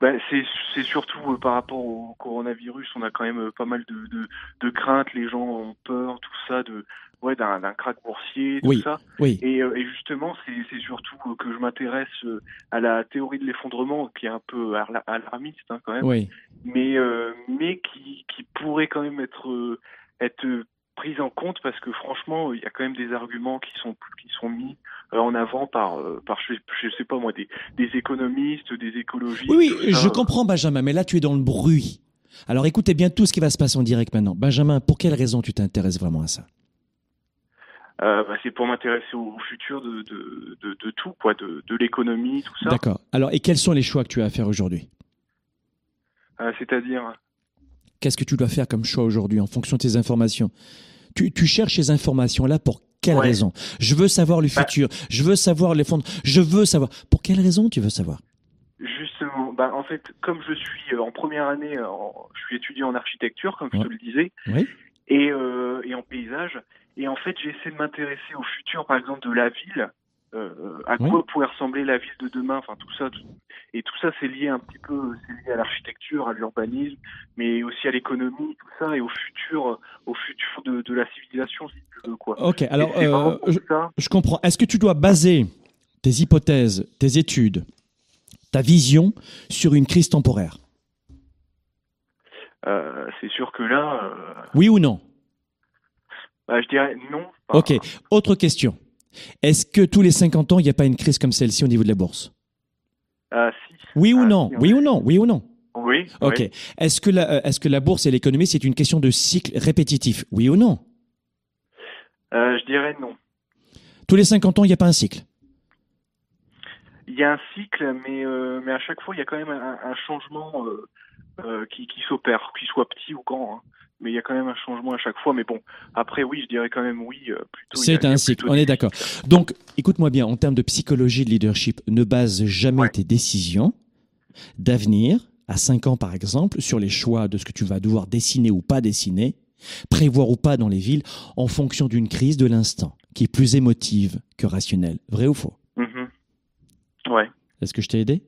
Ben, c'est c'est surtout euh, par rapport au coronavirus, on a quand même euh, pas mal de, de, de craintes, les gens ont peur, tout ça, de ouais d'un krach boursier, tout Oui. ça. Oui. Et, euh, et justement, c'est c'est surtout que je m'intéresse euh, à la théorie de l'effondrement, qui est un peu alarm- alarmiste hein, quand même, Oui. mais euh, mais qui, qui pourrait quand même être être prise en compte parce que franchement, il y a quand même des arguments qui sont qui sont mis euh, en avant par euh, par je, je sais pas moi des des économistes, des écologistes. Oui, oui, je comprends, Benjamin, mais là, tu es dans le bruit. Alors, écoutez bien tout ce qui va se passer en direct maintenant. Benjamin, pour quelle raison tu t'intéresses vraiment à ça? Euh, bah, c'est pour m'intéresser au, au futur de, de, de, de tout, quoi, de, de l'économie, tout ça. D'accord. Alors, et quels sont les choix que tu as à faire aujourd'hui? Euh, C'est-à-dire, Qu'est-ce que tu dois faire comme choix aujourd'hui en fonction de tes informations? Tu, tu cherches ces informations-là pour quelle Ouais. raison? Je veux savoir le Bah- futur. Je veux savoir les fonds. Je veux savoir. Pour quelle raison tu veux savoir? Justement, bah, en fait, comme je suis euh, en première année, euh, en- je suis étudiant en architecture, comme je te le disais, Oui. et, euh, et en paysage, et en fait, j'essaie de m'intéresser au futur, par exemple, de la ville, euh, à Oui. quoi pourrait ressembler la ville de demain, enfin tout ça, tout- et tout ça, c'est lié un petit peu, c'est lié à l'architecture, à l'urbanisme, mais aussi à l'économie, tout ça, et au futur, au futur de, de la civilisation, si tu veux, quoi. Ok. Alors, euh, je, ça. je comprends. Est-ce que tu dois baser tes hypothèses, tes études, ta vision sur une crise temporaire? Euh, c'est sûr que là, euh, Oui ou non? bah, je dirais non. Enfin, Ok. Autre question. Est-ce que tous les 50 ans, il n'y a pas une crise comme celle-ci au niveau de la bourse? Ah, si. Oui ou non? si, Oui ou non? Oui ou non? Oui. Ok. oui. Est-ce que, la, euh, est-ce que la bourse et l'économie, c'est une question de cycle répétitif? Oui ou non? Euh, je dirais non. Tous les 50 ans, il n'y a pas un cycle? Il y a un cycle, mais, euh, mais à chaque fois, il y a quand même un, un changement euh, euh, qui, qui s'opère, qu'il soit petit ou grand. hein. Mais il y a quand même un changement à chaque fois. Mais bon, après, oui, je dirais quand même oui. euh, C'est un cycle, on est d'accord. Donc, écoute-moi bien, en termes de psychologie de leadership, ne base jamais Ouais. tes décisions d'avenir, à 5 ans par exemple, sur les choix de ce que tu vas devoir dessiner ou pas dessiner, prévoir ou pas dans les villes, en fonction d'une crise de l'instant, qui est plus émotive que rationnelle. Vrai ou faux? Mhm. Ouais. Est-ce que je t'ai aidé?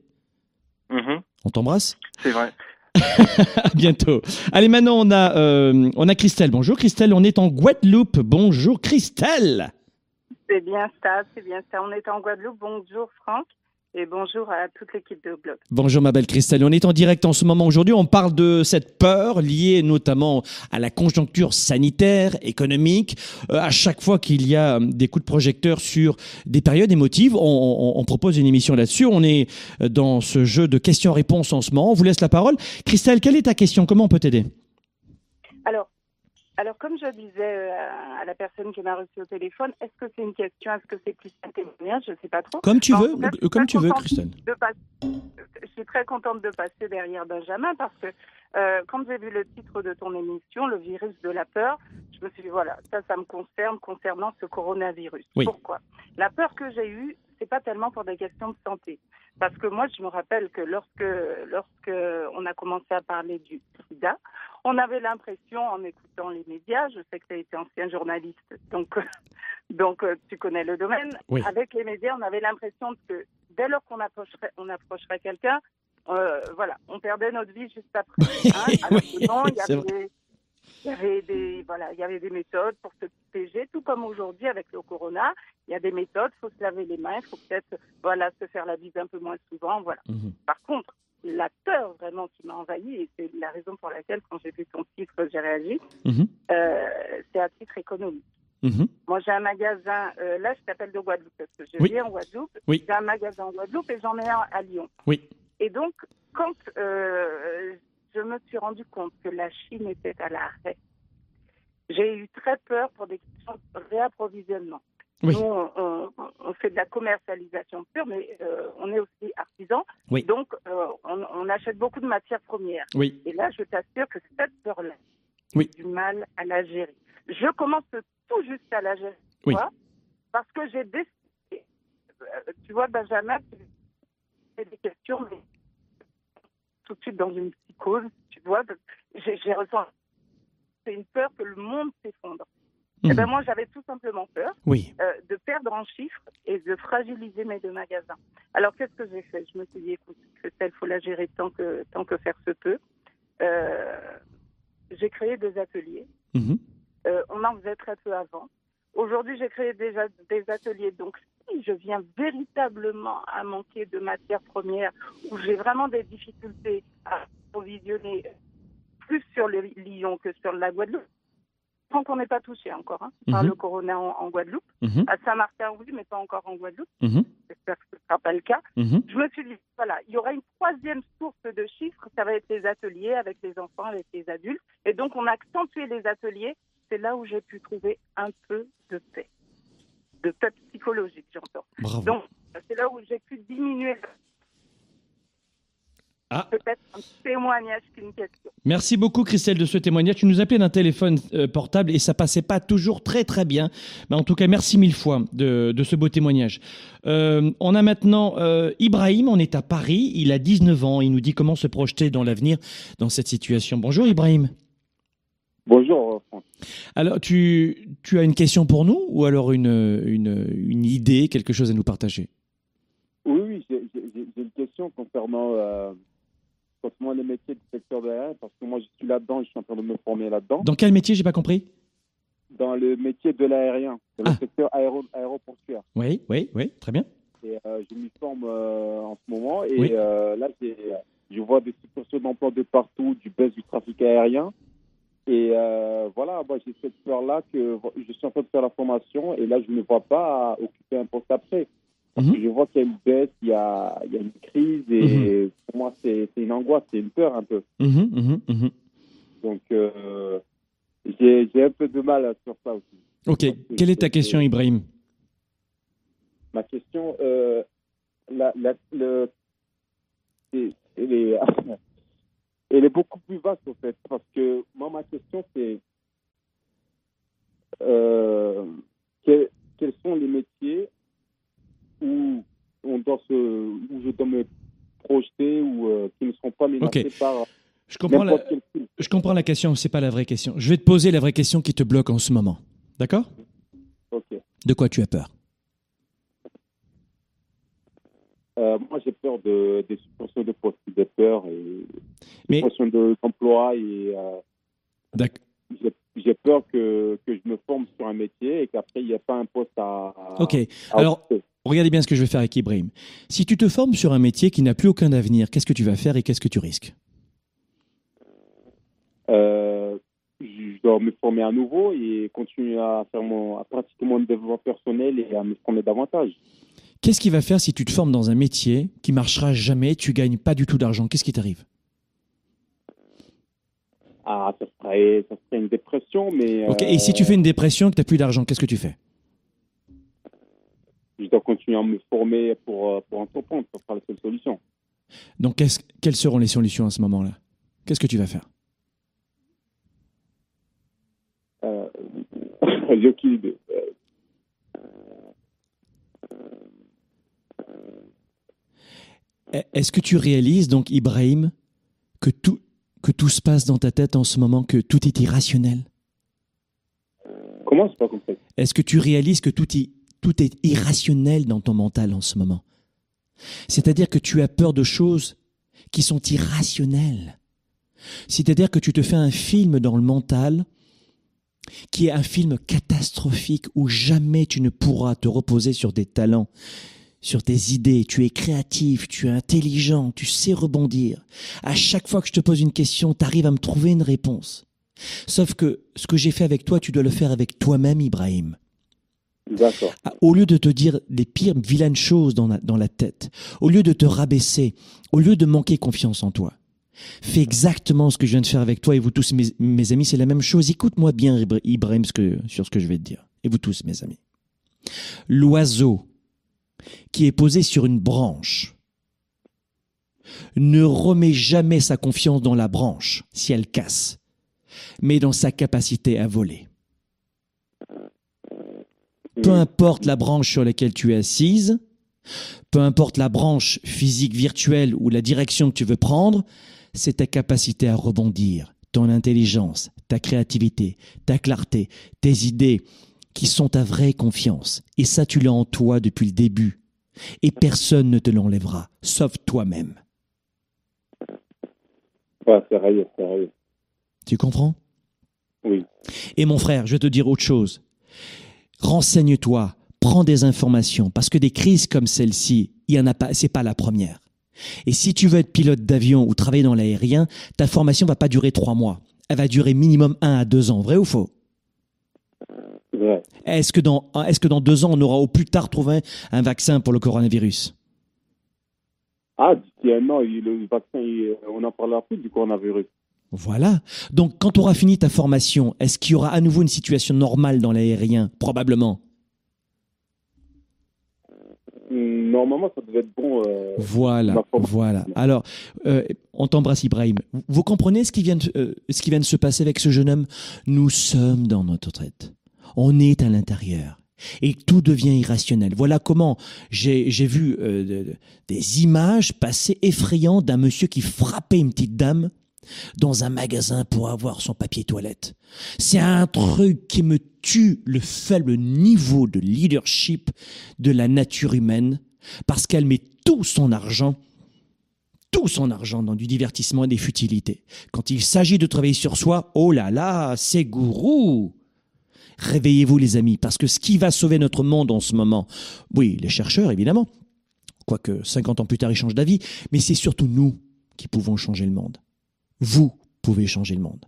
Mhm. On t'embrasse? C'est vrai. À bientôt. Allez, maintenant, on a, euh, on a Christelle. Bonjour Christelle, on est en Guadeloupe. Bonjour Christelle C'est bien ça, c'est bien ça. On est en Guadeloupe. Bonjour Franck et bonjour à toute l'équipe de Globe. Bonjour ma belle Christelle, on est en direct en ce moment aujourd'hui, on parle de cette peur liée notamment à la conjoncture sanitaire, économique. Euh, à chaque fois qu'il y a euh, des coups de projecteur sur des périodes émotives, on, on- on propose une émission là-dessus. On est euh, dans ce jeu de questions-réponses en ce moment. On vous laisse la parole. Christelle, quelle est ta question? Comment on peut t'aider? Alors, alors comme je disais euh, à la personne qui m'a reçu au téléphone, est-ce que c'est une question, est-ce que c'est plus un témoignage Je ne sais pas trop. Comme tu veux, cas, comme tu veux Christelle. Je suis très contente de passer derrière Benjamin parce que euh, quand j'ai vu le titre de ton émission, le virus de la peur, je me suis dit voilà, ça, ça me concerne concernant ce coronavirus. Oui. Pourquoi? La peur que j'ai eue, c'est pas tellement pour des questions de santé. Parce que moi, je me rappelle que lorsque, lorsque on a commencé à parler du sida, on avait l'impression, en écoutant les médias, je sais que tu as été ancien journaliste, donc, donc euh, tu connais le domaine, Oui. avec les médias, on avait l'impression que dès lors qu'on approcherait, on approcherait quelqu'un, euh, voilà, on perdait notre vie juste après. hein. Alors que non, il y avait, il y avait des, voilà, il y avait des méthodes pour se protéger, tout comme aujourd'hui avec le corona. Il y a des méthodes, il faut se laver les mains, il faut peut-être, voilà, se faire la bise un peu moins souvent, voilà. Mhm. Par contre, la peur vraiment qui m'a envahi, et c'est la raison pour laquelle, quand j'ai vu ton titre, j'ai réagi, Mhm. euh, c'est à titre économique. Mhm. Moi, j'ai un magasin, euh, là, je t'appelle de Guadeloupe, parce que je Oui. vis en Guadeloupe. Oui. J'ai un magasin en Guadeloupe et j'en ai un à Lyon. Oui. Et donc, quand euh, je me suis rendu compte que la Chine était à l'arrêt, j'ai eu très peur pour des questions de réapprovisionnement. Oui. Nous, on, fait de la commercialisation pure, mais euh, on est aussi artisan. Oui. Donc, euh, on, on achète beaucoup de matières premières. Oui. Et là, je t'assure que cette peur-là, Oui. du mal à la gérer. Je commence tout juste à la gérer. Oui. tu vois, Parce que j'ai décidé. euh, Tu vois, Benjamin, tu fais des questions, mais tout de suite dans une psychose. Tu vois, j'ai ressenti. C'est une peur que le monde s'effondre. Eh Mhm. ben moi, j'avais tout simplement peur Oui. euh, de perdre en chiffres et de fragiliser mes deux magasins. Alors qu'est-ce que j'ai fait? Je me suis dit, écoute, il faut la gérer tant que, tant que faire se peut. Euh, j'ai créé des ateliers. Mhm. Euh, on en faisait très peu avant. Aujourd'hui, j'ai créé déjà des ateliers. Donc, si je viens véritablement à manquer de matières premières, où j'ai vraiment des difficultés à approvisionner plus sur le Lyon que sur la Guadeloupe, tant qu'on n'est pas touché encore hein, par Mhm. le corona en, en Guadeloupe. Mhm. À Saint-Martin, oui, mais pas encore en Guadeloupe. Mhm. J'espère que ce ne sera pas le cas. Je me suis dit, voilà, il y aura une troisième source de chiffres, ça va être les ateliers avec les enfants, avec les adultes. Et donc, on a accentué les ateliers. C'est là où j'ai pu trouver un peu de paix. De paix psychologique, j'entends. Bravo. Donc, c'est là où j'ai pu diminuer Ah. peut-être un témoignage qu'une question. Merci beaucoup Christelle de ce témoignage. Tu nous appelais d'un téléphone euh, portable et ça passait pas toujours très très bien. Mais en tout cas, merci mille fois de, de ce beau témoignage. Euh, on a maintenant euh, Ibrahim, on est à Paris, il a 19 ans, il nous dit comment se projeter dans l'avenir dans cette situation. Bonjour Ibrahim. Bonjour, euh, Franck. Alors, tu, tu as une question pour nous ou alors une, une, une idée, quelque chose à nous partager? Oui, oui, j'ai une question concernant, euh, concernant les métiers du secteur de l'aérien, parce que moi, je suis là-dedans, je suis en train de me former là-dedans, Dans quel métier, j'ai pas compris? Dans le métier de l'aérien, dans le Ah. secteur aéro, aéroportuaire. Oui, oui, oui, très bien. Et euh, je m'y forme euh, en ce moment, et Oui. là, j'ai- je vois des situations d'emploi de partout, du baisse du trafic aérien. Et euh, voilà, moi, j'ai cette peur-là que je suis en train de faire la formation, et là, je ne me vois pas occuper un poste après. Parce Mhm. que je vois qu'il y a une baisse, il y a, il y a une crise, et pour moi, c'est c'est une angoisse, c'est une peur un peu. Mhm, mhm, mhm. Donc, euh, j'ai j'ai un peu de mal sur ça aussi. Ok, quelle est ta question Ibrahim? Ma question, euh, la, la, le, est, elle est beaucoup plus vaste, en fait, parce que moi, ma question, c'est euh, que- quels sont les métiers où, on doit se, où je dois me projeter ou euh, qui ne seront pas menacés Ok. par Je comprends la. Je comprends la question, c'est pas la vraie question. Je vais te poser la vraie question qui te bloque en ce moment. D'accord? Ok. De quoi tu as peur? Euh, moi, j'ai peur de, des suppressions de postes, des peurs et Mais- suppressions de- d'emplois et euh, j'ai- j'ai peur que, que je me forme sur un métier et qu'après, il n'y ait pas un poste à. Ok, à alors occuper. regardez bien ce que je vais faire avec Ibrahim. Si tu te formes sur un métier qui n'a plus aucun avenir, qu'est-ce que tu vas faire et qu'est-ce que tu risques? Euh, je dois me former à nouveau et continuer à, faire mon, à pratiquer mon développement personnel et à me former davantage. Qu'est-ce qui va faire si tu te formes dans un métier qui marchera jamais, tu gagnes pas du tout d'argent? Qu'est-ce qui t'arrive? Ah, ça serait, ça serait une dépression, mais Ok, euh, et si tu fais une dépression et que tu n'as plus d'argent, qu'est-ce que tu fais? Je dois continuer à me former pour, euh, pour entreprendre. Ça sera la seule solution. Donc quelles seront les solutions à ce moment-là? Qu'est-ce que tu vas faire? Euh, j'ai aucune idée. Euh, E- Est-ce que tu réalises donc, Ibrahim, que tout, que tout se passe dans ta tête en ce moment, que tout est irrationnel? Comment c'est pas compris? Est-ce que tu réalises que tout, est- tout est irrationnel dans ton mental en ce moment? C'est-à-dire que tu as peur de choses qui sont irrationnelles. C'est-à-dire que tu te fais un film dans le mental qui est un film catastrophique où jamais tu ne pourras te reposer sur des talents, sur tes idées. Tu es créatif, tu es intelligent, tu sais rebondir. À chaque fois que je te pose une question, tu arrives à me trouver une réponse. Sauf que ce que j'ai fait avec toi, tu dois le faire avec toi-même, Ibrahim. D'accord. Ah, Au lieu de te dire les pires vilaines choses dans la, dans la tête, au lieu de te rabaisser, au lieu de manquer confiance en toi, fais exactement ce que je viens de faire avec toi et vous tous, mes, mes amis, c'est la même chose. Écoute-moi bien, Ibra- Ibrahim, ce que, sur ce que je vais te dire. Et vous tous, mes amis. L'oiseau qui est posé sur une branche ne remet jamais sa confiance dans la branche si elle casse, mais dans sa capacité à voler. Peu importe la branche sur laquelle tu es assise, peu importe la branche physique virtuelle ou la direction que tu veux prendre, c'est ta capacité à rebondir, ton intelligence, ta créativité, ta clarté, tes idées qui sont ta vraie confiance. Et ça, tu l'as en toi depuis le début. Et personne ne te l'enlèvera, sauf toi-même. Ouais, sérieux, sérieux. Tu comprends? Oui. Et mon frère, je vais te dire autre chose. Renseigne-toi, prends des informations, parce que des crises comme celle-ci, il y en a pas, c'est pas la première. Et si tu veux être pilote d'avion ou travailler dans l'aérien, ta formation va pas durer trois mois. Elle va durer minimum un à deux ans. Vrai ou faux? Est-ce que dans, est-ce que dans deux ans, on aura au plus tard trouvé un vaccin pour le coronavirus? Ah, il- le vaccin, on en parlera plus du coronavirus. Voilà. Donc, quand tu auras fini ta formation, est-ce qu'il y aura à nouveau une situation normale dans l'aérien? Probablement. Hum, Normalement, ça devait être bon. euh, Voilà, voilà. Alors, euh, on t'embrasse, Ibrahim. Vous- comprenez ce qui, vient de, euh, ce qui vient de se passer avec ce jeune homme? Nous sommes dans notre traite. On est à l'intérieur. Et tout devient irrationnel. Voilà comment j'ai vu euh, de- de- des images passer effrayantes d'un monsieur qui frappait une petite dame dans un magasin pour avoir son papier toilette. C'est un truc qui me tue le faible niveau de leadership de la nature humaine parce qu'elle met tout son argent tout son argent dans du divertissement et des futilités. Quand il s'agit de travailler sur soi, oh là là, c'est gourou. Réveillez-vous les amis, parce que ce qui va sauver notre monde en ce moment, oui, les chercheurs évidemment, quoique 50 ans plus tard ils changent d'avis, mais c'est surtout nous qui pouvons changer le monde. Vous pouvez changer le monde.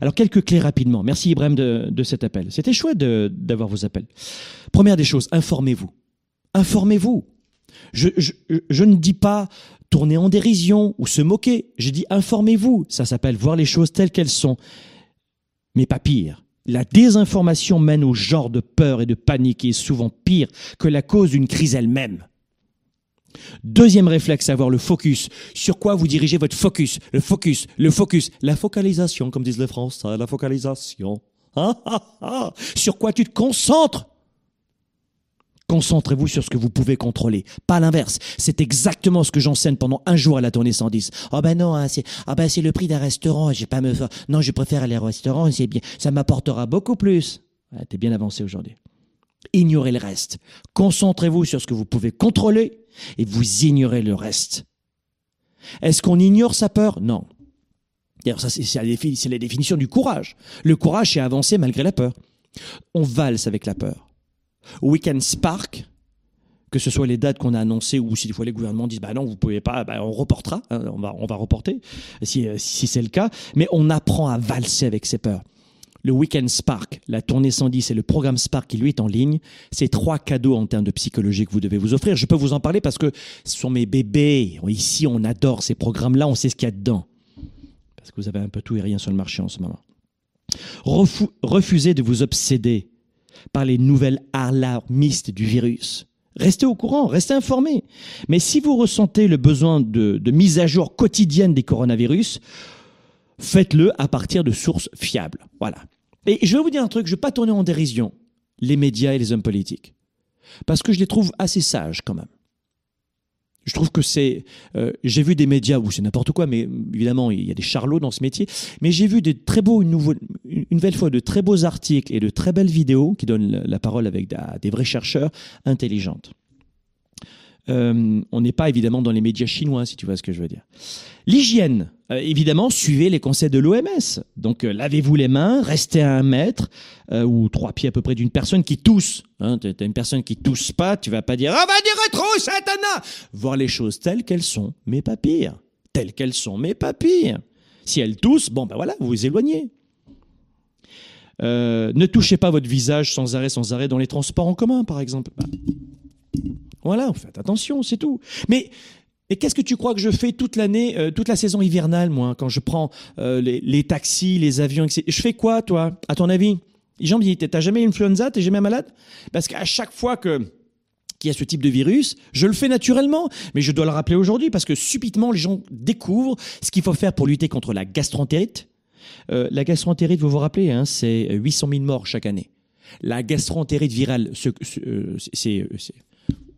Alors quelques clés rapidement. Merci Ibrahim de, cet appel. C'était chouette d'avoir vos appels. Première des choses, informez-vous. Informez-vous. Je, je ne dis pas tourner en dérision ou se moquer. Je dis informez-vous. Ça s'appelle voir les choses telles qu'elles sont. Mais pas pire. La désinformation mène au genre de peur et de panique qui est souvent pire que la cause d'une crise elle-même. Deuxième réflexe, avoir le focus. Sur quoi vous dirigez votre focus? Le focus, le focus, la focalisation, comme disent les Français, la focalisation. Ah, ah, ah. Sur quoi tu te concentres? Concentrez-vous sur ce que vous pouvez contrôler, pas l'inverse. C'est exactement ce que j'enseigne pendant un jour à la tournée 110. Ah ben non, hein, c'est ah ben le prix d'un restaurant. Pas me non, je préfère aller au restaurant. C'est bien, ça m'apportera beaucoup plus. Ouais, T'es bien avancé aujourd'hui. Ignorez le reste. Concentrez-vous sur ce que vous pouvez contrôler et vous ignorez le reste. Est-ce qu'on ignore sa peur? Non. D'ailleurs, c'est la définition du courage. Le courage, c'est avancer malgré la peur. On valse avec la peur. Weekend Spark, que ce soit les dates qu'on a annoncées ou si des fois les gouvernements disent bah non vous pouvez pas, bah, on reportera, hein, on va on va reporter si euh, si c'est le cas, mais on apprend à valser avec ses peurs. Le Weekend Spark, la tournée 110 et le programme Spark qui lui est en ligne, c'est trois cadeaux en termes de psychologie que vous devez vous offrir. Je peux vous en parler parce que ce sont mes bébés. Ici, on adore ces programmes-là, on sait ce qu'il y a dedans. Parce que vous avez un peu tout et rien sur le marché en ce moment. Refou- refusez de vous obséder par les nouvelles alarmistes du virus. Restez au courant, restez informés. Mais si vous ressentez le besoin de, de mise à jour quotidienne des coronavirus, faites-le à partir de sources fiables. Voilà. Et je vais vous dire un truc, je ne vais pas tourner en dérision les médias et les hommes politiques. Parce que je les trouve assez sages quand même. Je trouve que c'est. euh, j'ai vu des médias où c'est n'importe quoi, mais évidemment, il y a des charlots dans ce métier. Mais j'ai vu des très beaux, une, nouveau- une nouvelle fois, de très beaux articles et de très belles vidéos qui donnent la- parole avec des vrais chercheurs intelligentes. Euh, on n'est pas évidemment dans les médias chinois, si tu vois ce que je veux dire. L'hygiène, euh, évidemment, suivez les conseils de l'OMS. Donc, euh, lavez-vous les mains, restez à un mètre ou trois pieds à peu près d'une personne qui tousse. Hein, T'as une personne qui tousse pas, tu vas pas dire ah va dire trop satana. Voir les choses telles qu'elles sont, mais pas pire. Telles qu'elles sont, mais pas pire. Si elle tousse, bon, ben voilà, vous vous éloignez. Ne touchez pas votre visage sans arrêt, sans arrêt dans les transports en commun, par exemple. Voilà, faites attention, c'est tout. Mais qu'est-ce que tu crois que je fais toute l'année, euh, toute la saison hivernale, moi, quand je prends euh, les, taxis, les avions, etc. Je fais quoi, toi, à ton avis? Jean, t'as jamais influenza, t'es jamais malade? Parce qu'à chaque fois que qu'il y a ce type de virus, je le fais naturellement, mais je dois le rappeler aujourd'hui parce que subitement les gens découvrent ce qu'il faut faire pour lutter contre la gastroentérite. Euh, la gastroentérite, vous vous rappelez, hein, c'est 800 000 morts chaque année. La gastroentérite virale, c'est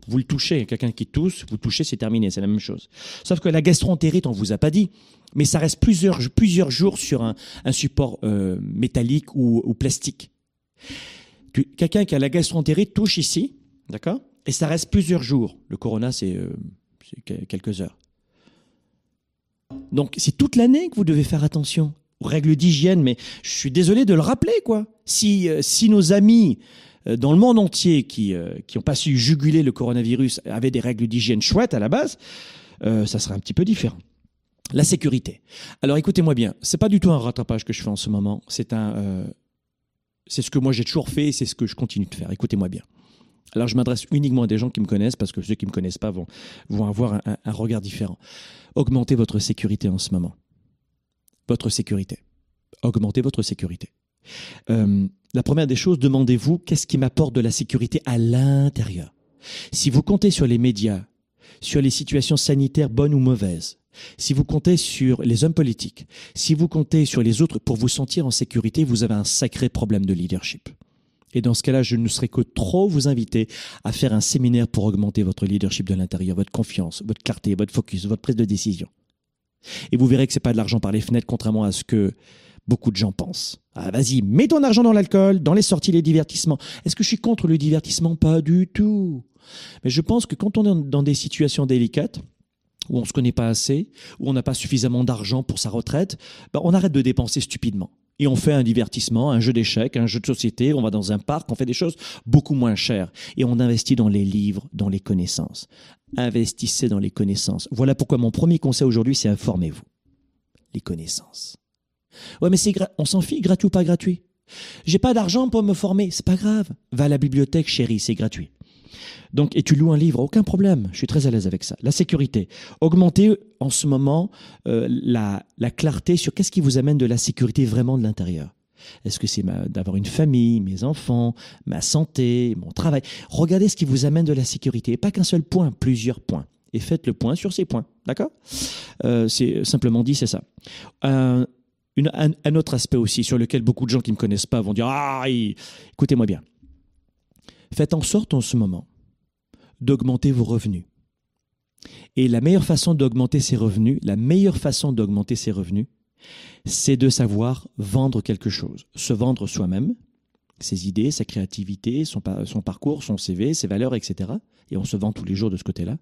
vous le touchez, quelqu'un qui tousse, vous touchez, c'est terminé, c'est la même chose. Sauf que la gastroentérite, on vous a pas dit, mais ça reste plusieurs, plusieurs jours sur un, support euh, métallique ou, plastique. Quelqu'un qui a la gastroentérite touche ici, d'accord Et ça reste plusieurs jours. Le corona, c'est euh, quelques heures. Donc, c'est toute l'année que vous devez faire attention aux règles d'hygiène, mais je suis désolé de le rappeler, quoi. Si, euh, si nos amis dans le monde entier qui euh, pas su juguler le coronavirus avaient des règles d'hygiène chouettes à la base, euh, ça serait un petit peu différent. La sécurité. Alors écoutez-moi bien, c'est pas du tout un rattrapage que je fais en ce moment. C'est un, c'est ce que moi j'ai toujours fait et c'est ce que je continue de faire. Écoutez-moi bien. Alors je m'adresse uniquement à des gens qui me connaissent parce que ceux qui me connaissent pas vont vont avoir un, un regard différent. Augmentez votre sécurité en ce moment. Votre sécurité. Augmentez votre sécurité. Euh, la première des choses, demandez-vous qu'est-ce qui m'apporte de la sécurité à l'intérieur? Si vous comptez sur les médias, sur les situations sanitaires bonnes ou mauvaises, si vous comptez sur les hommes politiques, si vous comptez sur les autres pour vous sentir en sécurité, vous avez un sacré problème de leadership. Et dans ce cas-là, je ne serais que trop vous inviter à faire un séminaire pour augmenter votre leadership de l'intérieur, votre confiance, votre clarté, votre focus, votre prise de décision. Et vous verrez que c'est pas de l'argent par les fenêtres, contrairement à ce que beaucoup de gens pensent. Ah, vas-y, mets ton argent dans l'alcool, dans les sorties, les divertissements. Est-ce que je suis contre le divertissement? Pas du tout. Mais je pense que quand on est dans des situations délicates, où on se connaît pas assez, où on n'a pas suffisamment d'argent pour sa retraite, ben on arrête de dépenser stupidement. Et on fait un divertissement, un jeu d'échecs, un jeu de société, on va dans un parc, on fait des choses beaucoup moins chères. Et on investit dans les livres, dans les connaissances. Investissez dans les connaissances. Voilà pourquoi mon premier conseil aujourd'hui, c'est informez-vous. Les connaissances. Ouais, mais c'est on s'en fiche, gratuit ou pas gratuit. J'ai pas d'argent pour me former, c'est pas grave. Va à la bibliothèque, chérie, c'est gratuit. Donc, et tu loues un livre, aucun problème. Je suis très à l'aise avec ça. La sécurité. Augmenter en ce moment euh, la, la clarté sur qu'est-ce qui vous amène de la sécurité vraiment de l'intérieur. Est-ce que c'est d'avoir une famille, mes enfants, ma santé, mon travail? Regardez ce qui vous amène de la sécurité. Et pas qu'un seul point, plusieurs points. Et faites le point sur ces points. D'accord? Euh, C'est simplement dit, c'est ça. Euh, un, autre aspect aussi sur lequel beaucoup de gens qui ne me connaissent pas vont dire Ah, écoutez-moi bien. Faites en sorte en ce moment d'augmenter vos revenus. Et la meilleure façon d'augmenter ses revenus, la meilleure façon d'augmenter ses revenus, c'est de savoir vendre quelque chose, se vendre soi-même, ses idées, sa créativité, son, son parcours, son CV, ses valeurs, etc. Et on se vend tous les jours de ce côté-là.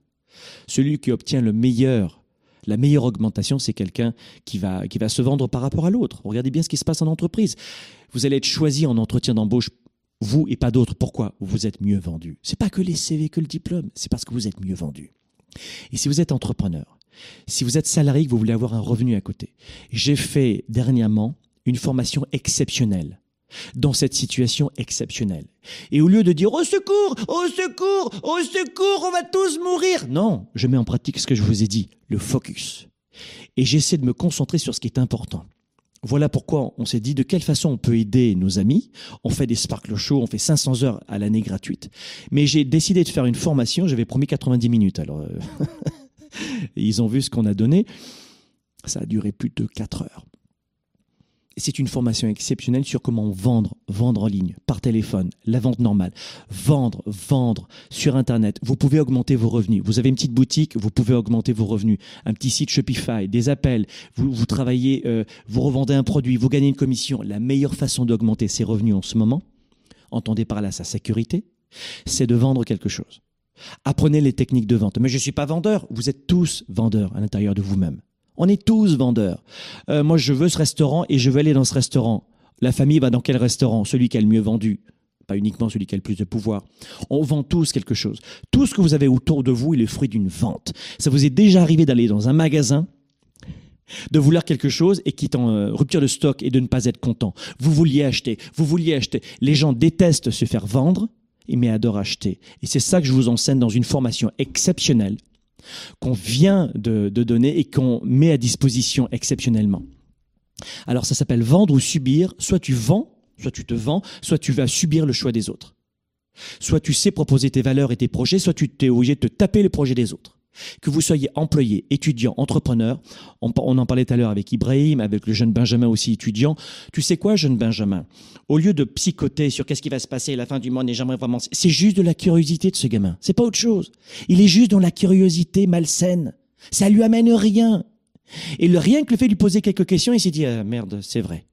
Celui qui obtient le meilleur la meilleure augmentation, c'est quelqu'un qui va, qui va se vendre par rapport à l'autre. Regardez bien ce qui se passe en entreprise. Vous allez être choisi en entretien d'embauche, vous et pas d'autres. Pourquoi Vous êtes mieux vendu? C'est pas que les CV, que le diplôme, c'est parce que vous êtes mieux vendu. Et si vous êtes entrepreneur, si vous êtes salarié, que vous voulez avoir un revenu à côté, j'ai fait dernièrement une formation exceptionnelle dans cette situation exceptionnelle. Et au lieu de dire au secours, au secours, au secours, on va tous mourir, non, je mets en pratique ce que je vous ai dit, le focus. Et j'essaie de me concentrer sur ce qui est important. Voilà pourquoi on s'est dit de quelle façon on peut aider nos amis. On fait des Sparkle Show, on fait 500 heures à l'année gratuite. Mais j'ai décidé de faire une formation, j'avais promis 90 minutes. Alors, euh, ils ont vu ce qu'on a donné. Ça a duré plus de 4 heures c'est une formation exceptionnelle sur comment vendre, vendre en ligne, par téléphone, la vente normale, vendre, vendre sur Internet. Vous pouvez augmenter vos revenus. Vous avez une petite boutique, vous pouvez augmenter vos revenus. Un petit site Shopify, des appels, vous, travaillez, euh, vous revendez un produit, vous gagnez une commission. La meilleure façon d'augmenter ses revenus en ce moment, entendez par là sa sécurité, c'est de vendre quelque chose. Apprenez les techniques de vente. Mais je ne suis pas vendeur. Vous êtes tous vendeurs à l'intérieur de vous-même. On est tous vendeurs. Euh, moi, je veux ce restaurant et je veux aller dans ce restaurant. La famille va dans quel restaurant? Celui qui a le mieux vendu. Pas uniquement celui qui a le plus de pouvoir. On vend tous quelque chose. Tout ce que vous avez autour de vous est le fruit d'une vente. Ça vous est déjà arrivé d'aller dans un magasin de vouloir quelque chose et qui est en euh, rupture de stock et de ne pas être content. Vous vouliez acheter, vous vouliez acheter. Les gens détestent se faire vendre, mais adorent acheter. Et c'est ça que je vous enseigne dans une formation exceptionnelle qu'on vient de, donner et qu'on met à disposition exceptionnellement. Alors ça s'appelle vendre ou subir. Soit tu vends, soit tu te vends, soit tu vas subir le choix des autres. Soit tu sais proposer tes valeurs et tes projets, soit tu t'es obligé de te taper le projet des autres. Que vous soyez employé, étudiant, entrepreneur, on, en parlait tout à l'heure avec Ibrahim, avec le jeune Benjamin aussi étudiant. Tu sais quoi, jeune Benjamin? Au lieu de psychoter sur qu'est-ce qui va se passer la fin du monde et j'aimerais vraiment, c'est juste de la curiosité de ce gamin. C'est pas autre chose. Il est juste dans la curiosité malsaine. Ça lui amène rien. Et le rien que le fait de lui poser quelques questions, il s'est dit ah, merde, c'est vrai.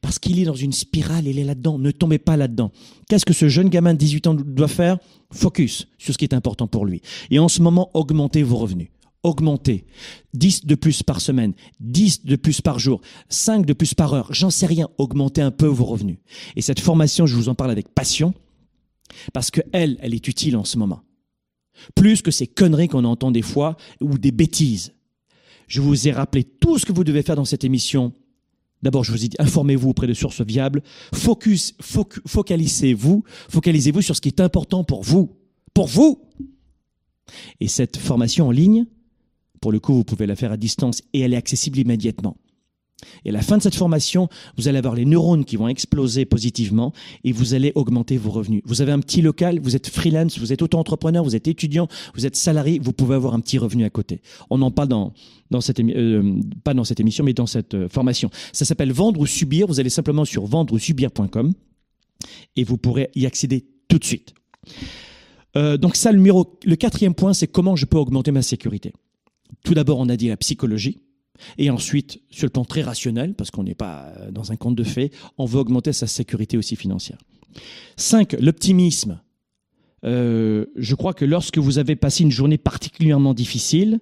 Parce qu'il est dans une spirale, il est là-dedans. Ne tombez pas là-dedans. Qu'est-ce que ce jeune gamin de 18 ans doit faire? Focus sur ce qui est important pour lui. Et en ce moment, augmentez vos revenus. Augmentez. 10 de plus par semaine, 10 de plus par jour, 5 de plus par heure. J'en sais rien. Augmentez un peu vos revenus. Et cette formation, je vous en parle avec passion parce que elle, elle est utile en ce moment. Plus que ces conneries qu'on entend des fois ou des bêtises. Je vous ai rappelé tout ce que vous devez faire dans cette émission D'abord, je vous ai dit, informez-vous auprès de sources viables. Focus, focalisez-vous, focalisez-vous sur ce qui est important pour vous. Pour vous! Et cette formation en ligne, pour le coup, vous pouvez la faire à distance et elle est accessible immédiatement. Et à la fin de cette formation, vous allez avoir les neurones qui vont exploser positivement et vous allez augmenter vos revenus. Vous avez un petit local, vous êtes freelance, vous êtes auto-entrepreneur, vous êtes étudiant, vous êtes salarié, vous pouvez avoir un petit revenu à côté. On en parle dans, dans cette euh, pas dans cette émission, mais dans cette euh, formation. Ça s'appelle Vendre ou Subir. Vous allez simplement sur vendre ou subir.com et vous pourrez y accéder tout de suite. Euh, donc ça, le, quatrième point, c'est comment je peux augmenter ma sécurité. Tout d'abord, on a dit la psychologie. Et ensuite, sur le plan très rationnel, parce qu'on n'est pas euh, dans un conte de fait, on veut augmenter sa sécurité aussi financière. Cinq, l'optimisme. Euh, je crois que lorsque vous avez passé une journée particulièrement difficile,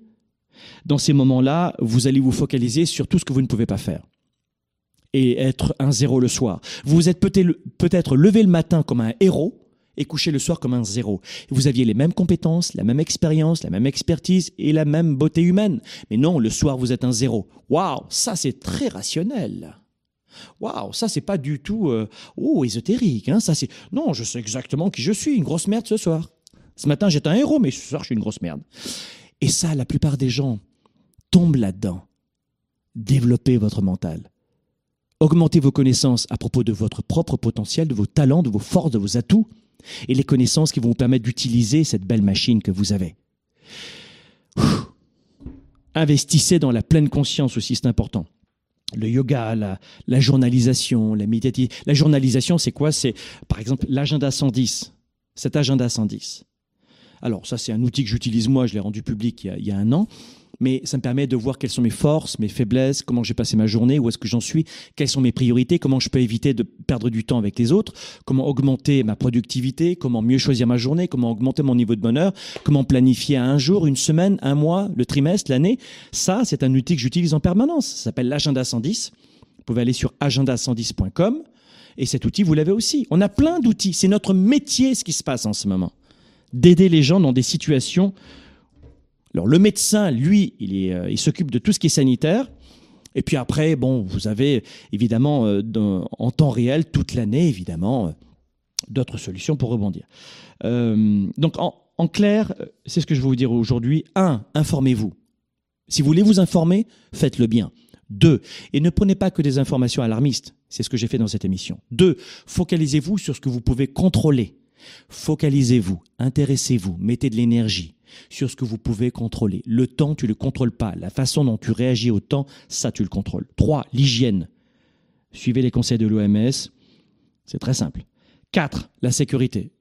dans ces moments-là, vous allez vous focaliser sur tout ce que vous ne pouvez pas faire et être un zéro le soir. Vous vous êtes peut-être levé le matin comme un héros, et coucher le soir comme un zéro. Vous aviez les mêmes compétences, la même expérience, la même expertise et la même beauté humaine. Mais non, le soir vous êtes un zéro. Waouh, ça c'est très rationnel. Waouh, ça c'est pas du tout euh, oh ésotérique. Hein, ça c'est non, je sais exactement qui je suis. Une grosse merde ce soir. Ce matin j'étais un héros, mais ce soir je suis une grosse merde. Et ça, la plupart des gens tombent là-dedans. Développez votre mental. Augmentez vos connaissances à propos de votre propre potentiel, de vos talents, de vos forces, de vos atouts et les connaissances qui vont vous permettre d'utiliser cette belle machine que vous avez. Investissez dans la pleine conscience aussi, c'est important. Le yoga, la, journalisation, la méditation. La journalisation, c'est quoi? C'est, par exemple, l'agenda 110. Cet agenda 110. Alors, ça, c'est un outil que j'utilise moi, je l'ai rendu public il y a un an mais ça me permet de voir quelles sont mes forces, mes faiblesses, comment j'ai passé ma journée, où est-ce que j'en suis, quelles sont mes priorités, comment je peux éviter de perdre du temps avec les autres, comment augmenter ma productivité, comment mieux choisir ma journée, comment augmenter mon niveau de bonheur, comment planifier un jour, une semaine, un mois, le trimestre, l'année. Ça, c'est un outil que j'utilise en permanence. Ça s'appelle l'agenda 110. Vous pouvez aller sur agenda110.com et cet outil, vous l'avez aussi. On a plein d'outils. C'est notre métier, ce qui se passe en ce moment. D'aider les gens dans des situations alors le médecin, lui, euh, il, s'occupe de tout ce qui est sanitaire. Et puis après, bon, vous avez évidemment euh, en temps réel toute l'année, évidemment, euh, d'autres solutions pour rebondir. donc en, clair, c'est ce que je vais vous dire aujourd'hui. Un, informez-vous. Si vous voulez vous informer, faites-le bien. Deux, et ne prenez pas que des informations alarmistes. C'est ce que j'ai fait dans cette émission. Deux, focalisez-vous sur ce que vous pouvez contrôler. Focalisez-vous, intéressez-vous, mettez de l'énergie sur ce que vous pouvez contrôler. Le temps, tu ne le contrôles pas. La façon dont tu réagis au temps, ça, tu le contrôles. Trois, l'hygiène. Suivez les conseils de l'OMS. C'est très simple. Quatre, la sécurité.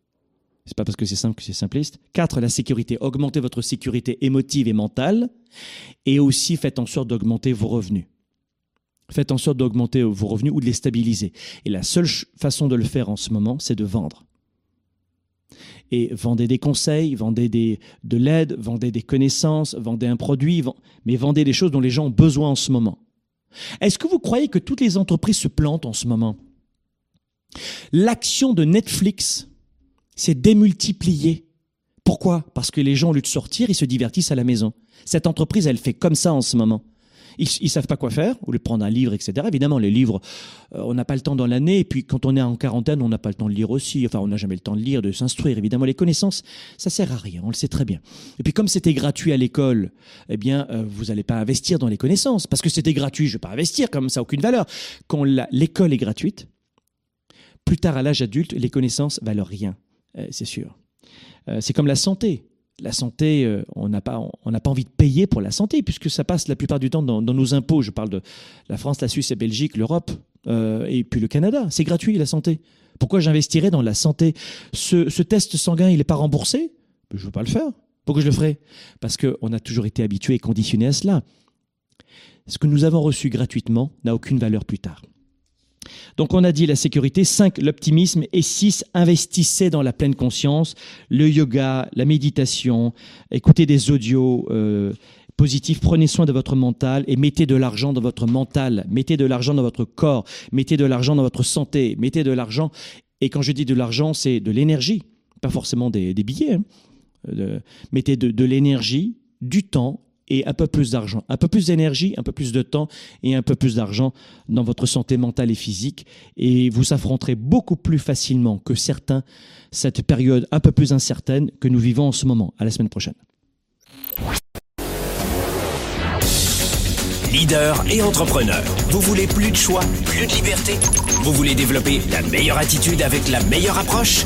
C'est pas parce que c'est simple que c'est simpliste. Quatre, la sécurité. Augmentez votre sécurité émotive et mentale. Et aussi, faites en sorte d'augmenter vos revenus. Faites en sorte d'augmenter vos revenus ou de les stabiliser. Et la seule façon de le faire en ce moment, c'est de vendre et vendez des conseils, vendez des, de l'aide, vendez des connaissances, vendez un produit, mais vendez des choses dont les gens ont besoin en ce moment. Est-ce que vous croyez que toutes les entreprises se plantent en ce moment? L'action de Netflix s'est démultipliée. Pourquoi? Parce que les gens, au lieu de sortir, ils se divertissent à la maison. Cette entreprise, elle fait comme ça en ce moment. Ils, ils savent pas quoi faire, ou de prendre un livre, etc. Évidemment, les livres, euh, on n'a pas le temps dans l'année, et puis quand on est en quarantaine, on n'a pas le temps de lire aussi. Enfin, on n'a jamais le temps de lire, de s'instruire. Évidemment, les connaissances, ça sert à rien, on le sait très bien. Et puis comme c'était gratuit à l'école, eh bien, euh, vous n'allez pas investir dans les connaissances, parce que c'était gratuit, je vais pas investir, comme ça, aucune valeur. Quand l'école est gratuite, plus tard à l'âge adulte, les connaissances valent rien, euh, c'est sûr. C'est comme la santé. La santé, euh, on n'a pas, envie de payer pour la santé, puisque ça passe la plupart du temps dans, nos impôts. Je parle de la France, la Suisse, la Belgique, l'Europe, euh, et puis le Canada. C'est gratuit, la santé. Pourquoi j'investirais dans la santé? Ce, test sanguin, il n'est pas remboursé? Je ne veux pas le faire. Pourquoi je le ferais? Parce qu'on a toujours été habitué et conditionné à cela. Ce que nous avons reçu gratuitement n'a aucune valeur plus tard. Donc on a dit la sécurité, 5 l'optimisme et 6 investissez dans la pleine conscience, le yoga, la méditation, écoutez des audios euh, positifs, prenez soin de votre mental et mettez de l'argent dans votre mental, mettez de l'argent dans votre corps, mettez de l'argent dans votre santé, mettez de l'argent et quand je dis de l'argent, c'est de l'énergie, pas forcément des, billets. hein. Euh, mettez de l'énergie, du temps et un peu plus d'argent. Un peu plus d'énergie, un peu plus de temps et un peu plus d'argent dans votre santé mentale et physique. Et vous affronterez beaucoup plus facilement que certains cette période un peu plus incertaine que nous vivons en ce moment. À la semaine prochaine. Leader et entrepreneur, vous voulez plus de choix, plus de liberté? Vous voulez développer la meilleure attitude avec la meilleure approche?